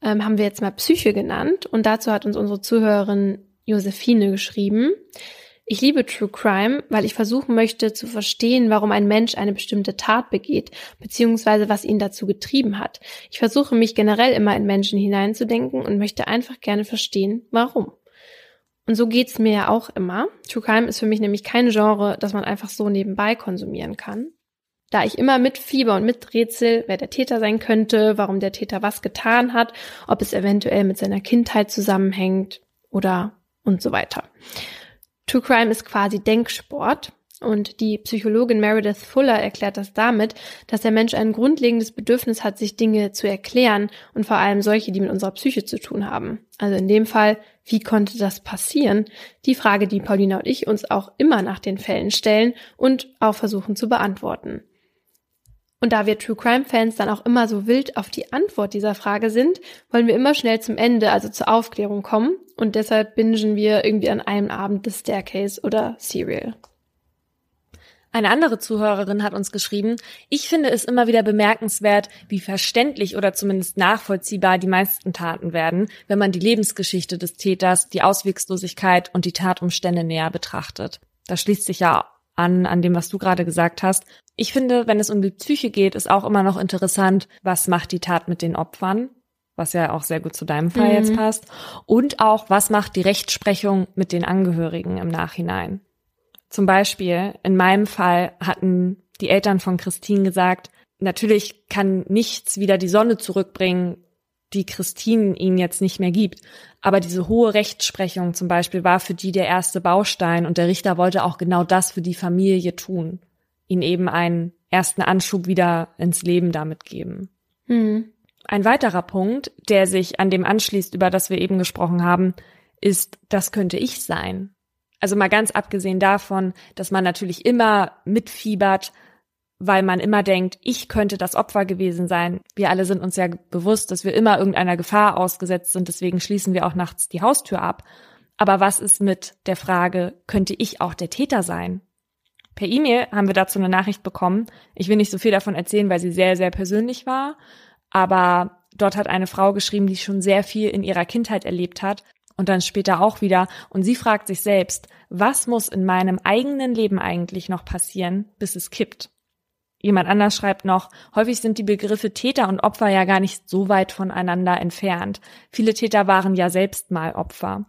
Speaker 2: ähm, haben wir jetzt mal Psyche genannt und dazu hat uns unsere Zuhörerin Josephine geschrieben. Ich liebe True Crime, weil ich versuchen möchte zu verstehen, warum ein Mensch eine bestimmte Tat begeht, beziehungsweise was ihn dazu getrieben hat. Ich versuche mich generell immer in Menschen hineinzudenken und möchte einfach gerne verstehen, warum. Und so geht's mir ja auch immer. True Crime ist für mich nämlich kein Genre, das man einfach so nebenbei konsumieren kann. Da ich immer mit Fieber und mit Rätsel, wer der Täter sein könnte, warum der Täter was getan hat, ob es eventuell mit seiner Kindheit zusammenhängt oder und so weiter. True Crime ist quasi Denksport. Und die Psychologin Meredith Fuller erklärt das damit, dass der Mensch ein grundlegendes Bedürfnis hat, sich Dinge zu erklären und vor allem solche, die mit unserer Psyche zu tun haben. Also in dem Fall, wie konnte das passieren? Die Frage, die Paulina und ich uns auch immer nach den Fällen stellen und auch versuchen zu beantworten. Und da wir True Crime Fans dann auch immer so wild auf die Antwort dieser Frage sind, wollen wir immer schnell zum Ende, also zur Aufklärung kommen. Und deshalb bingen wir irgendwie an einem Abend The Staircase oder Serial.
Speaker 1: Eine andere Zuhörerin hat uns geschrieben, ich finde es immer wieder bemerkenswert, wie verständlich oder zumindest nachvollziehbar die meisten Taten werden, wenn man die Lebensgeschichte des Täters, die Auswegslosigkeit und die Tatumstände näher betrachtet. Das schließt sich ja an, an dem, was du gerade gesagt hast. Ich finde, wenn es um die Psyche geht, ist auch immer noch interessant, was macht die Tat mit den Opfern, was ja auch sehr gut zu deinem Fall mhm. jetzt passt, und auch, was macht die Rechtsprechung mit den Angehörigen im Nachhinein. Zum Beispiel, in meinem Fall hatten die Eltern von Christine gesagt, natürlich kann nichts wieder die Sonne zurückbringen, die Christine ihnen jetzt nicht mehr gibt. Aber diese hohe Rechtsprechung zum Beispiel war für die der erste Baustein und der Richter wollte auch genau das für die Familie tun. Ihnen eben einen ersten Anschub wieder ins Leben damit geben. Mhm. Ein weiterer Punkt, der sich an dem anschließt, über das wir eben gesprochen haben, ist, das könnte ich sein. Also mal ganz abgesehen davon, dass man natürlich immer mitfiebert weil man immer denkt, ich könnte das Opfer gewesen sein. Wir alle sind uns ja bewusst, dass wir immer irgendeiner Gefahr ausgesetzt sind, deswegen schließen wir auch nachts die Haustür ab. Aber was ist mit der Frage, könnte ich auch der Täter sein? Per E-Mail haben wir dazu eine Nachricht bekommen. Ich will nicht so viel davon erzählen, weil sie sehr, sehr persönlich war. Aber dort hat eine Frau geschrieben, die schon sehr viel in ihrer Kindheit erlebt hat und dann später auch wieder. Und sie fragt sich selbst, was muss in meinem eigenen Leben eigentlich noch passieren, bis es kippt? Jemand anders schreibt noch, häufig sind die Begriffe Täter und Opfer ja gar nicht so weit voneinander entfernt. Viele Täter waren ja selbst mal Opfer.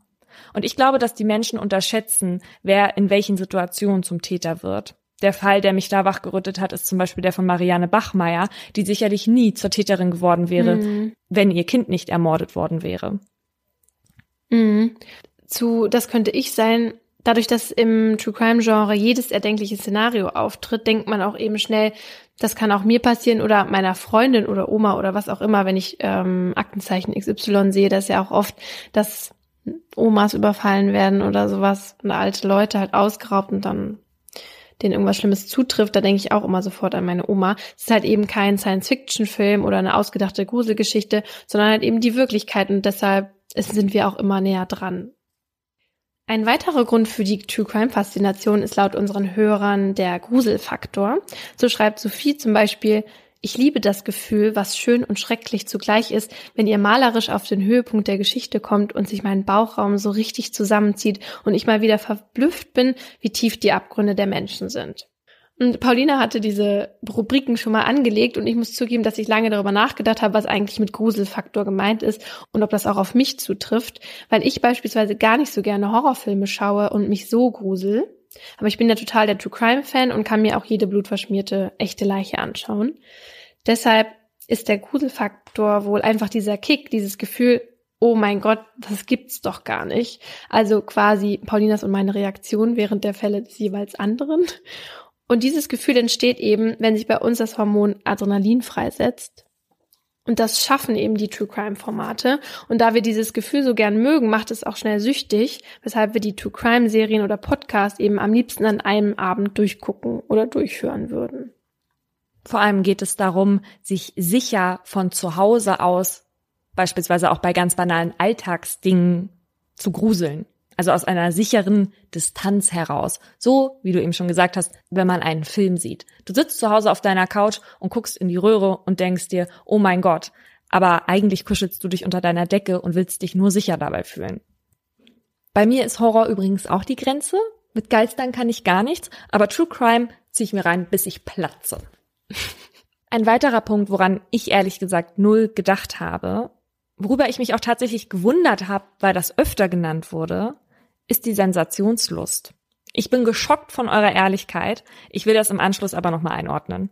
Speaker 1: Und ich glaube, dass die Menschen unterschätzen, wer in welchen Situationen zum Täter wird. Der Fall, der mich da wachgerüttet hat, ist zum Beispiel der von Marianne Bachmeier, die sicherlich nie zur Täterin geworden wäre, mhm. wenn ihr Kind nicht ermordet worden wäre.
Speaker 2: Mhm. Zu, das könnte ich sein, dadurch, dass im True Crime Genre jedes erdenkliche Szenario auftritt, denkt man auch eben schnell, das kann auch mir passieren oder meiner Freundin oder Oma oder was auch immer, wenn ich ähm, Aktenzeichen XY sehe, das ist ja auch oft, dass Omas überfallen werden oder sowas und alte Leute halt ausgeraubt und dann denen irgendwas Schlimmes zutrifft, da denke ich auch immer sofort an meine Oma. Es ist halt eben kein Science-Fiction-Film oder eine ausgedachte Gruselgeschichte, sondern halt eben die Wirklichkeit und deshalb sind wir auch immer näher dran. Ein weiterer Grund für die True Crime Faszination ist laut unseren Hörern der Gruselfaktor. So schreibt Sophie zum Beispiel, ich liebe das Gefühl, was schön und schrecklich zugleich ist, wenn ihr malerisch auf den Höhepunkt der Geschichte kommt und sich mein Bauchraum so richtig zusammenzieht und ich mal wieder verblüfft bin, wie tief die Abgründe der Menschen sind. Und Paulina hatte diese Rubriken schon mal angelegt und ich muss zugeben, dass ich lange darüber nachgedacht habe, was eigentlich mit Gruselfaktor gemeint ist und ob das auch auf mich zutrifft, weil ich beispielsweise gar nicht so gerne Horrorfilme schaue und mich so grusel. Aber ich bin ja total der True Crime Fan und kann mir auch jede blutverschmierte echte Leiche anschauen. Deshalb ist der Gruselfaktor wohl einfach dieser Kick, dieses Gefühl, oh mein Gott, das gibt's doch gar nicht. Also quasi Paulinas und meine Reaktion während der Fälle des jeweils anderen. Und dieses Gefühl entsteht eben, wenn sich bei uns das Hormon Adrenalin freisetzt. Und das schaffen eben die True Crime Formate. Und da wir dieses Gefühl so gern mögen, macht es auch schnell süchtig, weshalb wir die True Crime Serien oder Podcasts eben am liebsten an einem Abend durchgucken oder durchhören würden.
Speaker 1: Vor allem geht es darum, sich sicher von zu Hause aus, beispielsweise auch bei ganz banalen Alltagsdingen, zu gruseln. Also aus einer sicheren Distanz heraus. So, wie du eben schon gesagt hast, wenn man einen Film sieht. Du sitzt zu Hause auf deiner Couch und guckst in die Röhre und denkst dir, oh mein Gott. Aber eigentlich kuschelst du dich unter deiner Decke und willst dich nur sicher dabei fühlen. Bei mir ist Horror übrigens auch die Grenze. Mit Geistern kann ich gar nichts, aber True Crime ziehe ich mir rein, bis ich platze. Ein weiterer Punkt, woran ich ehrlich gesagt null gedacht habe, worüber ich mich auch tatsächlich gewundert habe, weil das öfter genannt wurde, ist die Sensationslust. Ich bin geschockt von eurer Ehrlichkeit. Ich will das im Anschluss aber nochmal einordnen.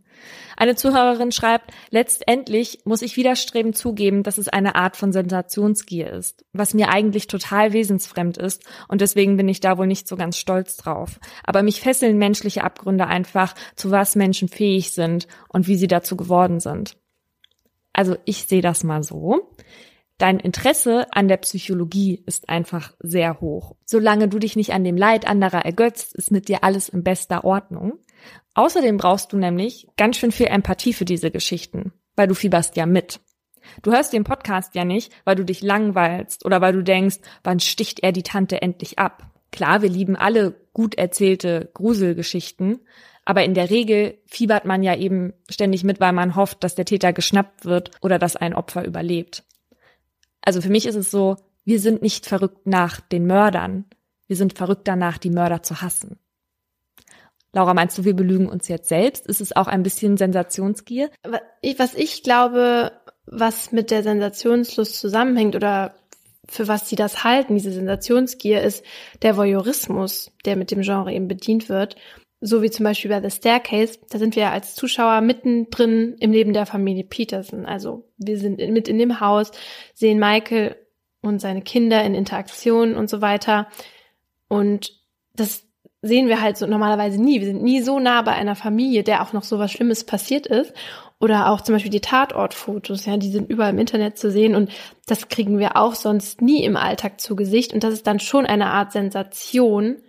Speaker 1: Eine Zuhörerin schreibt, letztendlich muss ich widerstrebend zugeben, dass es eine Art von Sensationsgier ist, was mir eigentlich total wesensfremd ist und deswegen bin ich da wohl nicht so ganz stolz drauf. Aber mich fesseln menschliche Abgründe einfach, zu was Menschen fähig sind und wie sie dazu geworden sind. Also ich sehe das mal so. Dein Interesse an der Psychologie ist einfach sehr hoch. Solange du dich nicht an dem Leid anderer ergötzt, ist mit dir alles in bester Ordnung. Außerdem brauchst du nämlich ganz schön viel Empathie für diese Geschichten, weil du fieberst ja mit. Du hörst den Podcast ja nicht, weil du dich langweilst oder weil du denkst, wann sticht er die Tante endlich ab. Klar, wir lieben alle gut erzählte Gruselgeschichten, aber in der Regel fiebert man ja eben ständig mit, weil man hofft, dass der Täter geschnappt wird oder dass ein Opfer überlebt. Also für mich ist es so, wir sind nicht verrückt nach den Mördern. Wir sind verrückt danach, die Mörder zu hassen. Laura, meinst du, wir belügen uns jetzt selbst? Ist es auch ein bisschen Sensationsgier?
Speaker 2: Was ich glaube, was mit der Sensationslust zusammenhängt oder für was sie das halten, diese Sensationsgier, ist der Voyeurismus, der mit dem Genre eben bedient wird so wie zum Beispiel bei The Staircase, da sind wir als Zuschauer mittendrin im Leben der Familie Peterson. Also wir sind mit in dem Haus, sehen Michael und seine Kinder in Interaktion und so weiter. Und das sehen wir halt so normalerweise nie. Wir sind nie so nah bei einer Familie, der auch noch so was Schlimmes passiert ist. Oder auch zum Beispiel die Tatortfotos, ja, die sind überall im Internet zu sehen und das kriegen wir auch sonst nie im Alltag zu Gesicht. Und das ist dann schon eine Art Sensation,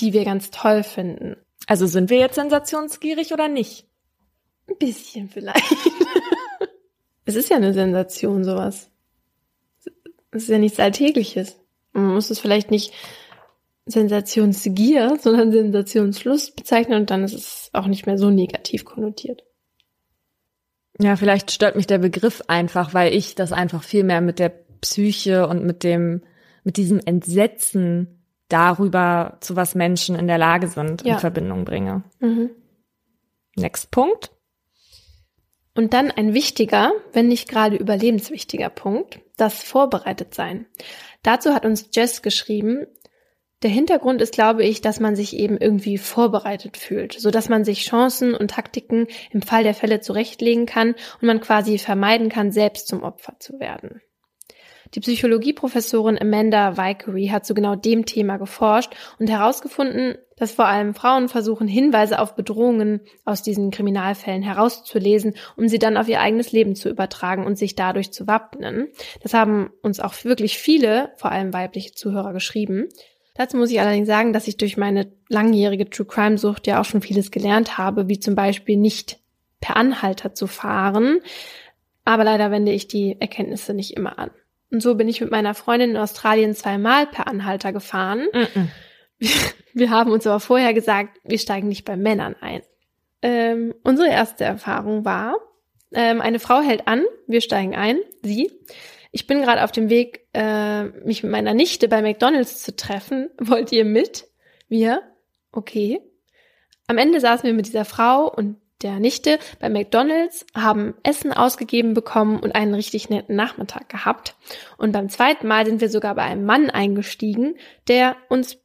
Speaker 2: die wir ganz toll finden.
Speaker 1: Also sind wir jetzt sensationsgierig oder nicht?
Speaker 2: Ein bisschen vielleicht. es ist ja eine Sensation, sowas. Es ist ja nichts Alltägliches. Man muss es vielleicht nicht Sensationsgier, sondern Sensationslust bezeichnen und dann ist es auch nicht mehr so negativ konnotiert.
Speaker 1: Ja, vielleicht stört mich der Begriff einfach, weil ich das einfach viel mehr mit der Psyche und mit dem, mit diesem Entsetzen darüber, zu was Menschen in der Lage sind, ja. in Verbindung bringe. Mhm. Next Punkt.
Speaker 2: Und dann ein wichtiger, wenn nicht gerade überlebenswichtiger Punkt, das Vorbereitetsein. Dazu hat uns Jess geschrieben, der Hintergrund ist, glaube ich, dass man sich eben irgendwie vorbereitet fühlt, so dass man sich Chancen und Taktiken im Fall der Fälle zurechtlegen kann und man quasi vermeiden kann, selbst zum Opfer zu werden. Die Psychologieprofessorin Amanda Vickery hat zu genau dem Thema geforscht und herausgefunden, dass vor allem Frauen versuchen, Hinweise auf Bedrohungen aus diesen Kriminalfällen herauszulesen, um sie dann auf ihr eigenes Leben zu übertragen und sich dadurch zu wappnen. Das haben uns auch wirklich viele, vor allem weibliche Zuhörer geschrieben. Dazu muss ich allerdings sagen, dass ich durch meine langjährige True Crime Sucht ja auch schon vieles gelernt habe, wie zum Beispiel nicht per Anhalter zu fahren. Aber leider wende ich die Erkenntnisse nicht immer an. Und so bin ich mit meiner Freundin in Australien zweimal per Anhalter gefahren. Mm -mm. Wir haben uns aber vorher gesagt, wir steigen nicht bei Männern ein. Ähm, unsere erste Erfahrung war, ähm, eine Frau hält an, wir steigen ein, sie. Ich bin gerade auf dem Weg, äh, mich mit meiner Nichte bei McDonald's zu treffen. Wollt ihr mit? Wir? Okay. Am Ende saßen wir mit dieser Frau und der Nichte bei McDonald's, haben Essen ausgegeben bekommen und einen richtig netten Nachmittag gehabt. Und beim zweiten Mal sind wir sogar bei einem Mann eingestiegen, der uns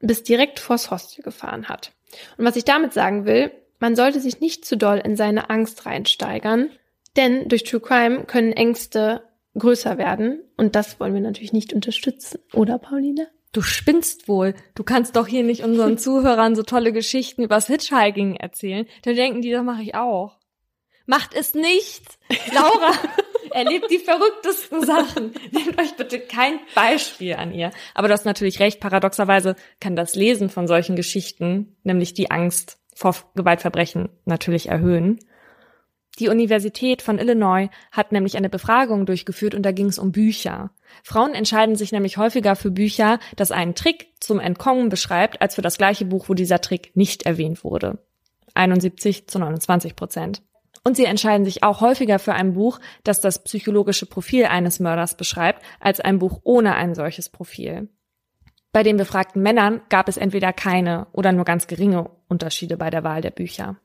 Speaker 2: bis direkt vors Hostel gefahren hat. Und was ich damit sagen will, man sollte sich nicht zu doll in seine Angst reinsteigern, denn durch True Crime können Ängste größer werden und das wollen wir natürlich nicht unterstützen, oder Pauline?
Speaker 1: Du spinnst wohl. Du kannst doch hier nicht unseren Zuhörern so tolle Geschichten übers Hitchhiking erzählen. Dann denken die, das mache ich auch. Macht es nicht! Laura erlebt die verrücktesten Sachen. Nehmt euch bitte kein Beispiel an ihr. Aber du hast natürlich recht. Paradoxerweise kann das Lesen von solchen Geschichten, nämlich die Angst vor Gewaltverbrechen, natürlich erhöhen. Die Universität von Illinois hat nämlich eine Befragung durchgeführt und da ging es um Bücher. Frauen entscheiden sich nämlich häufiger für Bücher, das einen Trick zum Entkommen beschreibt, als für das gleiche Buch, wo dieser Trick nicht erwähnt wurde. 71 zu 29 Prozent. Und sie entscheiden sich auch häufiger für ein Buch, das das psychologische Profil eines Mörders beschreibt, als ein Buch ohne ein solches Profil. Bei den befragten Männern gab es entweder keine oder nur ganz geringe Unterschiede bei der Wahl der Bücher.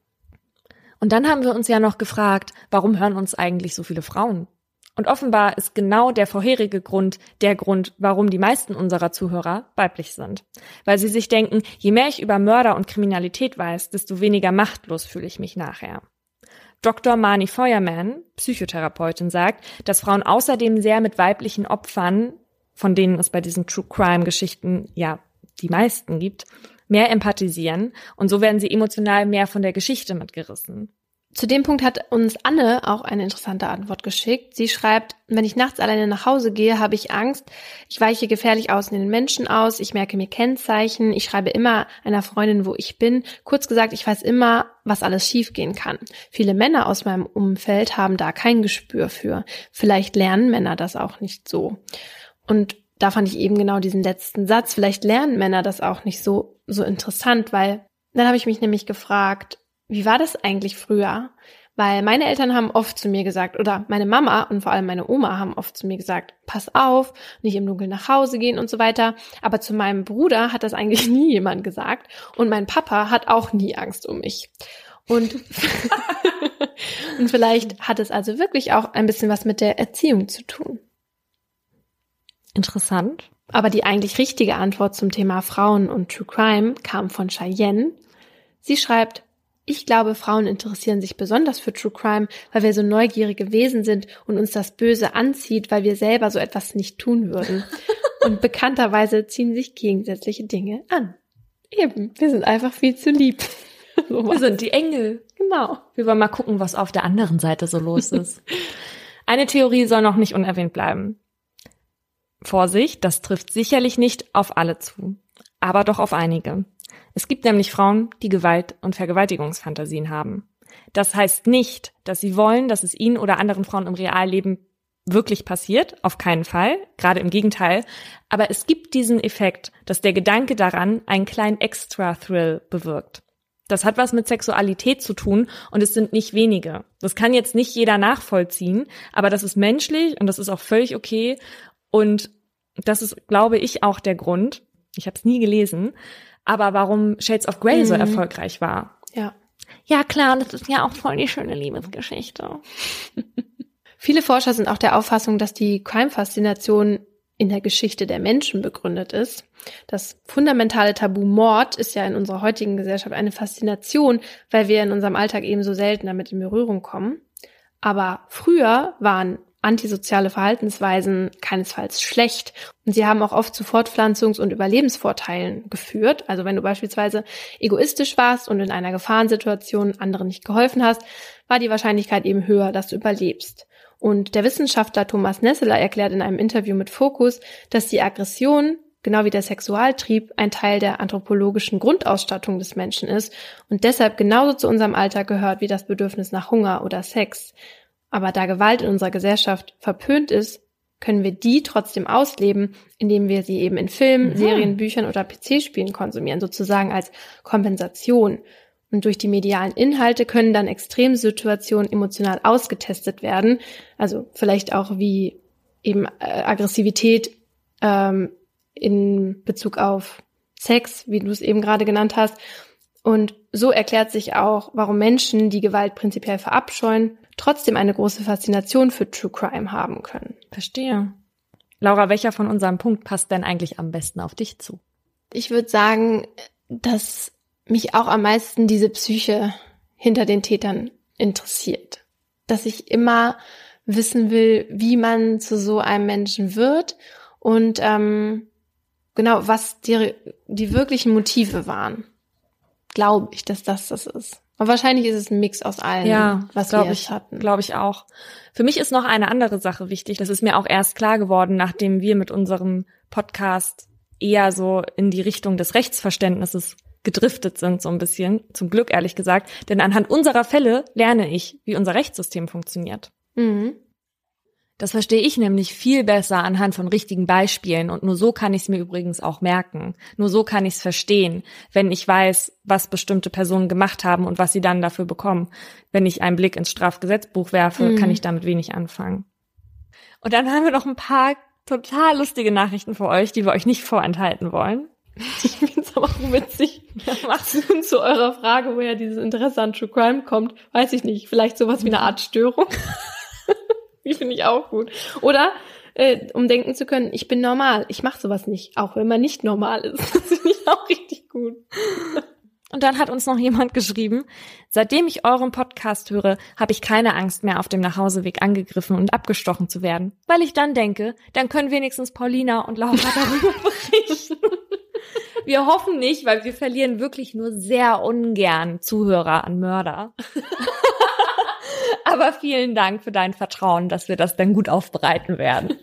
Speaker 1: Und dann haben wir uns ja noch gefragt, warum hören uns eigentlich so viele Frauen? Und offenbar ist genau der vorherige Grund der Grund, warum die meisten unserer Zuhörer weiblich sind. Weil sie sich denken, je mehr ich über Mörder und Kriminalität weiß, desto weniger machtlos fühle ich mich nachher. Dr. Mani Feuerman, Psychotherapeutin, sagt, dass Frauen außerdem sehr mit weiblichen Opfern, von denen es bei diesen True Crime Geschichten ja die meisten gibt, mehr empathisieren und so werden sie emotional mehr von der Geschichte mitgerissen.
Speaker 2: Zu dem Punkt hat uns Anne auch eine interessante Antwort geschickt. Sie schreibt, wenn ich nachts alleine nach Hause gehe, habe ich Angst. Ich weiche gefährlich außen den Menschen aus. Ich merke mir Kennzeichen. Ich schreibe immer einer Freundin, wo ich bin. Kurz gesagt, ich weiß immer, was alles schiefgehen kann. Viele Männer aus meinem Umfeld haben da kein Gespür für. Vielleicht lernen Männer das auch nicht so. Und da fand ich eben genau diesen letzten Satz. Vielleicht lernen Männer das auch nicht so, so interessant, weil dann habe ich mich nämlich gefragt, wie war das eigentlich früher? Weil meine Eltern haben oft zu mir gesagt, oder meine Mama und vor allem meine Oma haben oft zu mir gesagt, pass auf, nicht im Dunkeln nach Hause gehen und so weiter. Aber zu meinem Bruder hat das eigentlich nie jemand gesagt. Und mein Papa hat auch nie Angst um mich. Und, und vielleicht hat es also wirklich auch ein bisschen was mit der Erziehung zu tun.
Speaker 1: Interessant.
Speaker 2: Aber die eigentlich richtige Antwort zum Thema Frauen und True Crime kam von Cheyenne. Sie schreibt, ich glaube, Frauen interessieren sich besonders für True Crime, weil wir so neugierige Wesen sind und uns das Böse anzieht, weil wir selber so etwas nicht tun würden. und bekannterweise ziehen sich gegensätzliche Dinge an. Eben, wir sind einfach viel zu lieb.
Speaker 1: so wir sind die Engel.
Speaker 2: Genau.
Speaker 1: Wir wollen mal gucken, was auf der anderen Seite so los ist. Eine Theorie soll noch nicht unerwähnt bleiben. Vorsicht, das trifft sicherlich nicht auf alle zu, aber doch auf einige. Es gibt nämlich Frauen, die Gewalt- und Vergewaltigungsfantasien haben. Das heißt nicht, dass sie wollen, dass es ihnen oder anderen Frauen im Realleben wirklich passiert, auf keinen Fall, gerade im Gegenteil, aber es gibt diesen Effekt, dass der Gedanke daran einen kleinen Extra-Thrill bewirkt. Das hat was mit Sexualität zu tun und es sind nicht wenige. Das kann jetzt nicht jeder nachvollziehen, aber das ist menschlich und das ist auch völlig okay und das ist, glaube ich, auch der Grund, ich habe es nie gelesen, aber warum Shades of Grey mhm. so erfolgreich war.
Speaker 2: Ja.
Speaker 1: Ja, klar, das ist ja auch voll die schöne Liebesgeschichte.
Speaker 2: Viele Forscher sind auch der Auffassung, dass die Crime-Faszination in der Geschichte der Menschen begründet ist. Das fundamentale Tabu Mord ist ja in unserer heutigen Gesellschaft eine Faszination, weil wir in unserem Alltag eben so selten damit in Berührung kommen. Aber früher waren antisoziale Verhaltensweisen keinesfalls schlecht. Und sie haben auch oft zu Fortpflanzungs- und Überlebensvorteilen geführt. Also wenn du beispielsweise egoistisch warst und in einer Gefahrensituation anderen nicht geholfen hast, war die Wahrscheinlichkeit eben höher, dass du überlebst. Und der Wissenschaftler Thomas Nesseler erklärt in einem Interview mit Focus, dass die Aggression genau wie der Sexualtrieb ein Teil der anthropologischen Grundausstattung des Menschen ist und deshalb genauso zu unserem Alltag gehört wie das Bedürfnis nach Hunger oder Sex. Aber da Gewalt in unserer Gesellschaft verpönt ist, können wir die trotzdem ausleben, indem wir sie eben in Filmen, mhm. Serien, Büchern oder PC-Spielen konsumieren, sozusagen als Kompensation. Und durch die medialen Inhalte können dann Extremsituationen emotional ausgetestet werden. Also vielleicht auch wie eben äh, Aggressivität ähm, in Bezug auf Sex, wie du es eben gerade genannt hast. Und so erklärt sich auch, warum Menschen, die Gewalt prinzipiell verabscheuen, trotzdem eine große Faszination für True Crime haben können.
Speaker 1: Verstehe. Laura, welcher von unserem Punkt passt denn eigentlich am besten auf dich zu?
Speaker 2: Ich würde sagen, dass mich auch am meisten diese Psyche hinter den Tätern interessiert. Dass ich immer wissen will, wie man zu so einem Menschen wird und ähm, genau, was die, die wirklichen Motive waren. Glaube ich, dass das das ist. Aber wahrscheinlich ist es ein Mix aus allen,
Speaker 1: ja, was wir ich, hatten. Glaube ich auch. Für mich ist noch eine andere Sache wichtig. Das ist mir auch erst klar geworden, nachdem wir mit unserem Podcast eher so in die Richtung des Rechtsverständnisses gedriftet sind, so ein bisschen. Zum Glück, ehrlich gesagt. Denn anhand unserer Fälle lerne ich, wie unser Rechtssystem funktioniert. Mhm. Das verstehe ich nämlich viel besser anhand von richtigen Beispielen und nur so kann ich es mir übrigens auch merken. Nur so kann ich es verstehen, wenn ich weiß, was bestimmte Personen gemacht haben und was sie dann dafür bekommen. Wenn ich einen Blick ins Strafgesetzbuch werfe, mhm. kann ich damit wenig anfangen. Und dann haben wir noch ein paar total lustige Nachrichten für euch, die wir euch nicht vorenthalten wollen.
Speaker 2: Ich finde es aber auch witzig. Du zu eurer Frage, woher dieses Interesse an True Crime kommt, weiß ich nicht. Vielleicht sowas wie eine Art Störung. Die finde ich auch gut. Oder äh, um denken zu können, ich bin normal, ich mache sowas nicht, auch wenn man nicht normal ist. Das finde ich auch richtig gut.
Speaker 1: Und dann hat uns noch jemand geschrieben, seitdem ich euren Podcast höre, habe ich keine Angst mehr, auf dem Nachhauseweg angegriffen und abgestochen zu werden, weil ich dann denke, dann können wenigstens Paulina und Laura darüber berichten. Wir hoffen nicht, weil wir verlieren wirklich nur sehr ungern Zuhörer an Mörder. Aber vielen Dank für dein Vertrauen, dass wir das dann gut aufbereiten werden.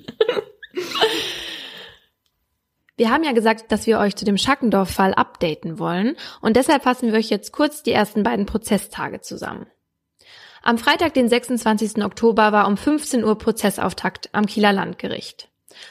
Speaker 2: Wir haben ja gesagt, dass wir euch zu dem Schackendorf-Fall updaten wollen und deshalb fassen wir euch jetzt kurz die ersten beiden Prozesstage zusammen. Am Freitag, den 26. Oktober, war um 15 Uhr Prozessauftakt am Kieler Landgericht.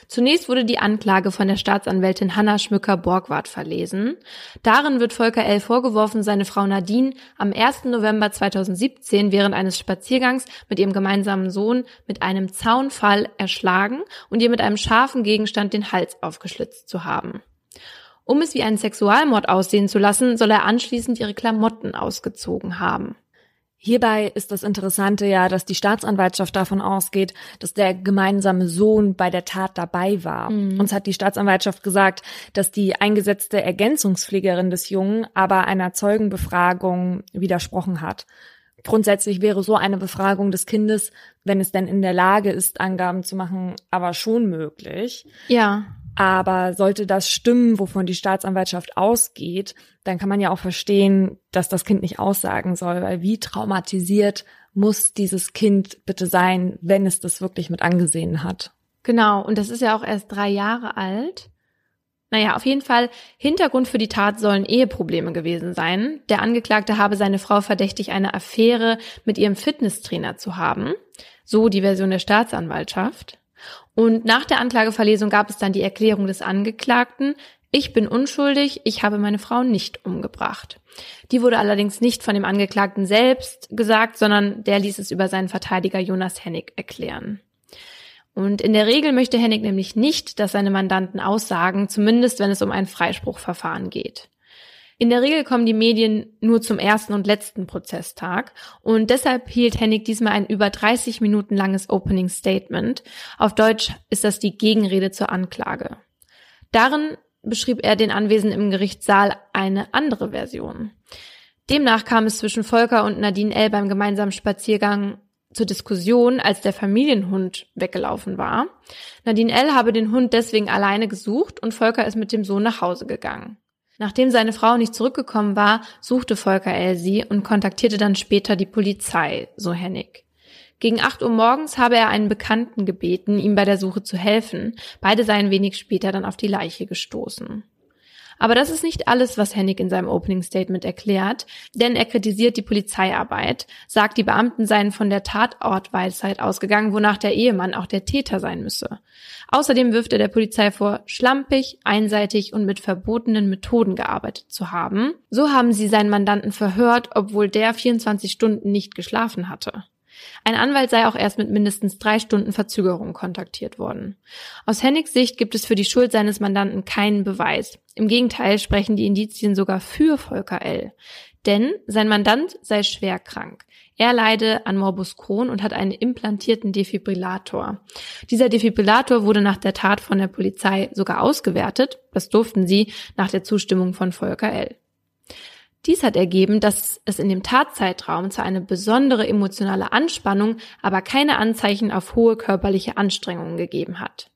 Speaker 2: Zunächst wurde die Anklage von der Staatsanwältin Hanna Schmücker-Borgward verlesen. Darin wird Volker L. vorgeworfen, seine Frau Nadine am 1. November 2017 während eines Spaziergangs mit ihrem gemeinsamen Sohn mit einem Zaunfall erschlagen und ihr mit einem scharfen Gegenstand den Hals aufgeschlitzt zu haben. Um es wie einen Sexualmord aussehen zu lassen, soll er anschließend ihre Klamotten ausgezogen haben.
Speaker 1: Hierbei ist das Interessante ja, dass die Staatsanwaltschaft davon ausgeht, dass der gemeinsame Sohn bei der Tat dabei war. Mhm. Uns hat die Staatsanwaltschaft gesagt, dass die eingesetzte Ergänzungspflegerin des Jungen aber einer Zeugenbefragung widersprochen hat. Grundsätzlich wäre so eine Befragung des Kindes, wenn es denn in der Lage ist, Angaben zu machen, aber schon möglich.
Speaker 2: Ja.
Speaker 1: Aber sollte das stimmen, wovon die Staatsanwaltschaft ausgeht, dann kann man ja auch verstehen, dass das Kind nicht aussagen soll, weil wie traumatisiert muss dieses Kind bitte sein, wenn es das wirklich mit angesehen hat.
Speaker 2: Genau, und das ist ja auch erst drei Jahre alt. Naja, auf jeden Fall, Hintergrund für die Tat sollen Eheprobleme gewesen sein. Der Angeklagte habe seine Frau verdächtig, eine Affäre mit ihrem Fitnesstrainer zu haben. So die Version der Staatsanwaltschaft. Und nach der Anklageverlesung gab es dann die Erklärung des Angeklagten, ich bin unschuldig, ich habe meine Frau nicht umgebracht. Die wurde allerdings nicht von dem Angeklagten selbst gesagt, sondern der ließ es über seinen Verteidiger Jonas Hennig erklären. Und in der Regel möchte Hennig nämlich nicht, dass seine Mandanten aussagen, zumindest wenn es um ein Freispruchverfahren geht. In der Regel kommen die Medien nur zum ersten und letzten Prozesstag und deshalb hielt Hennig diesmal ein über 30 Minuten langes Opening Statement. Auf Deutsch ist das die Gegenrede zur Anklage. Darin beschrieb er den Anwesenden im Gerichtssaal eine andere Version. Demnach kam es zwischen Volker und Nadine L. beim gemeinsamen Spaziergang zur Diskussion, als der Familienhund weggelaufen war. Nadine L. habe den Hund deswegen alleine gesucht und Volker ist mit dem Sohn nach Hause gegangen. Nachdem seine Frau nicht zurückgekommen war, suchte Volker L. sie und kontaktierte dann später die Polizei, so Hennig. Gegen 8 Uhr morgens habe er einen Bekannten gebeten, ihm bei der Suche zu helfen. Beide seien wenig später dann auf die Leiche gestoßen. Aber das ist nicht alles, was Hennig in seinem Opening Statement erklärt, denn er kritisiert die Polizeiarbeit, sagt, die Beamten seien von der Tatortweisheit ausgegangen, wonach der Ehemann auch der Täter sein müsse. Außerdem wirft er der Polizei vor, schlampig, einseitig und mit verbotenen Methoden gearbeitet zu haben. So haben sie seinen Mandanten verhört, obwohl der 24 Stunden nicht geschlafen hatte. Ein Anwalt sei auch erst mit mindestens drei Stunden Verzögerung kontaktiert worden. Aus Hennigs Sicht gibt es für die Schuld seines Mandanten keinen Beweis. Im Gegenteil sprechen die Indizien sogar für Volker L. Denn sein Mandant sei schwer krank. Er leide an Morbus Crohn und hat einen implantierten Defibrillator. Dieser Defibrillator wurde nach der Tat von der Polizei sogar ausgewertet. Das durften sie nach der Zustimmung von Volker L. Dies hat ergeben, dass es in dem Tatzeitraum zu eine besondere emotionale Anspannung, aber keine Anzeichen auf hohe körperliche Anstrengungen gegeben hat.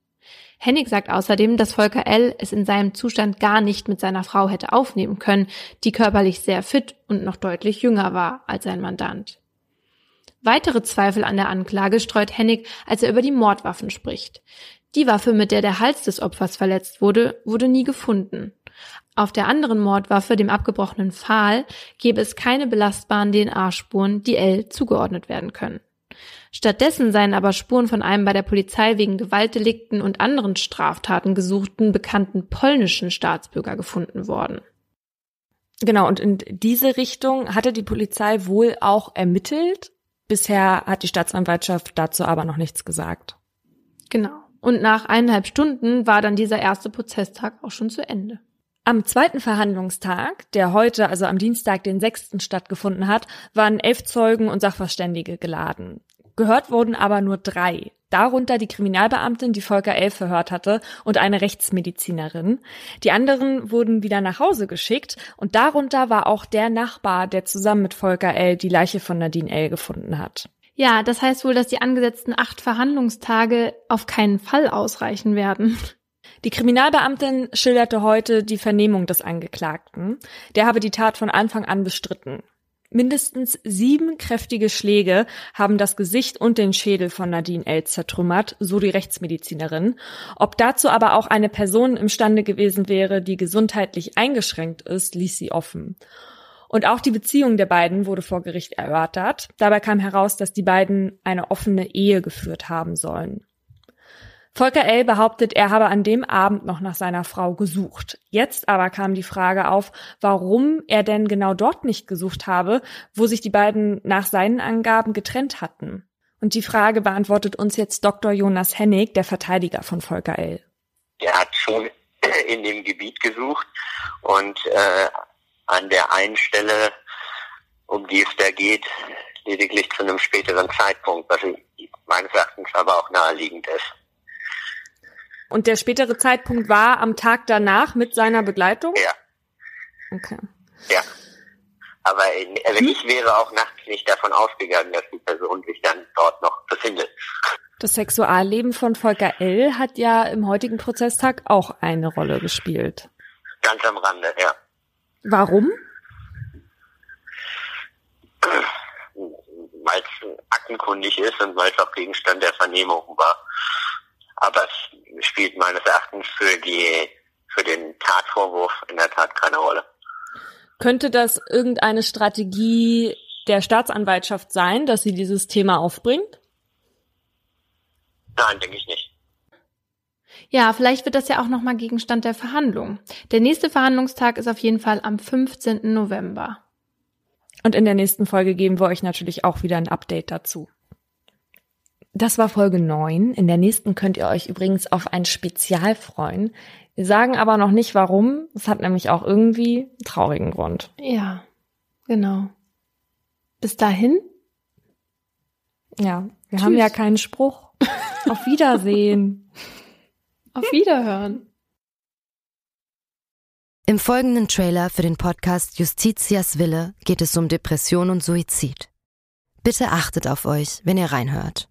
Speaker 2: Hennig sagt außerdem, dass Volker L. es in seinem Zustand gar nicht mit seiner Frau hätte aufnehmen können, die körperlich sehr fit und noch deutlich jünger war als sein Mandant. Weitere Zweifel an der Anklage streut Hennig, als er über die Mordwaffen spricht. Die Waffe, mit der der Hals des Opfers verletzt wurde, wurde nie gefunden. Auf der anderen Mordwaffe, dem abgebrochenen Pfahl, gäbe es keine belastbaren DNA-Spuren, die L zugeordnet werden können. Stattdessen seien aber Spuren von einem bei der Polizei wegen Gewaltdelikten und anderen Straftaten gesuchten bekannten polnischen Staatsbürger gefunden worden.
Speaker 1: Genau, und in diese Richtung hatte die Polizei wohl auch ermittelt. Bisher hat die Staatsanwaltschaft dazu aber noch nichts gesagt.
Speaker 2: Genau. Und nach eineinhalb Stunden war dann dieser erste Prozesstag auch schon zu Ende.
Speaker 1: Am zweiten Verhandlungstag, der heute, also am Dienstag, den 6. stattgefunden hat, waren elf Zeugen und Sachverständige geladen. Gehört wurden aber nur drei. Darunter die Kriminalbeamtin, die Volker L. verhört hatte, und eine Rechtsmedizinerin. Die anderen wurden wieder nach Hause geschickt und darunter war auch der Nachbar, der zusammen mit Volker L. die Leiche von Nadine L. gefunden hat.
Speaker 2: Ja, das heißt wohl, dass die angesetzten acht Verhandlungstage auf keinen Fall ausreichen werden.
Speaker 1: Die Kriminalbeamtin schilderte heute die Vernehmung des Angeklagten. Der habe die Tat von Anfang an bestritten. Mindestens sieben kräftige Schläge haben das Gesicht und den Schädel von Nadine L. zertrümmert, so die Rechtsmedizinerin. Ob dazu aber auch eine Person imstande gewesen wäre, die gesundheitlich eingeschränkt ist, ließ sie offen. Und auch die Beziehung der beiden wurde vor Gericht erörtert. Dabei kam heraus, dass die beiden eine offene Ehe geführt haben sollen. Volker L. behauptet, er habe an dem Abend noch nach seiner Frau gesucht. Jetzt aber kam die Frage auf, warum er denn genau dort nicht gesucht habe, wo sich die beiden nach seinen Angaben getrennt hatten. Und die Frage beantwortet uns jetzt Dr. Jonas Hennig, der Verteidiger von Volker L.
Speaker 3: Er hat schon in dem Gebiet gesucht und äh, an der einen Stelle, um die es da geht, lediglich zu einem späteren Zeitpunkt, was meines Erachtens aber auch naheliegend ist.
Speaker 1: Und der spätere Zeitpunkt war am Tag danach mit seiner Begleitung?
Speaker 3: Ja.
Speaker 1: Okay.
Speaker 3: Ja. Aber also hm? ich wäre auch nachts nicht davon ausgegangen, dass die Person sich dann dort noch befindet.
Speaker 1: Das Sexualleben von Volker L. hat ja im heutigen Prozesstag auch eine Rolle gespielt.
Speaker 3: Ganz am Rande, ja.
Speaker 1: Warum?
Speaker 3: Weil es aktenkundig ist und weil es auch Gegenstand der Vernehmung war. Aber es spielt meines Erachtens für die, für den Tatvorwurf in der Tat keine Rolle.
Speaker 1: Könnte das irgendeine Strategie der Staatsanwaltschaft sein, dass sie dieses Thema aufbringt?
Speaker 3: Nein, denke ich nicht.
Speaker 2: Ja, vielleicht wird das ja auch nochmal Gegenstand der Verhandlung. Der nächste Verhandlungstag ist auf jeden Fall am 15. November.
Speaker 1: Und in der nächsten Folge geben wir euch natürlich auch wieder ein Update dazu. Das war Folge 9. In der nächsten könnt ihr euch übrigens auf ein Spezial freuen. Wir sagen aber noch nicht warum. Es hat nämlich auch irgendwie einen traurigen Grund.
Speaker 2: Ja, genau. Bis dahin?
Speaker 1: Ja, wir Tschüss. haben ja keinen Spruch. Auf Wiedersehen.
Speaker 2: Auf Wiederhören.
Speaker 4: Im folgenden Trailer für den Podcast Justitias Wille geht es um Depression und Suizid. Bitte achtet auf euch, wenn ihr reinhört.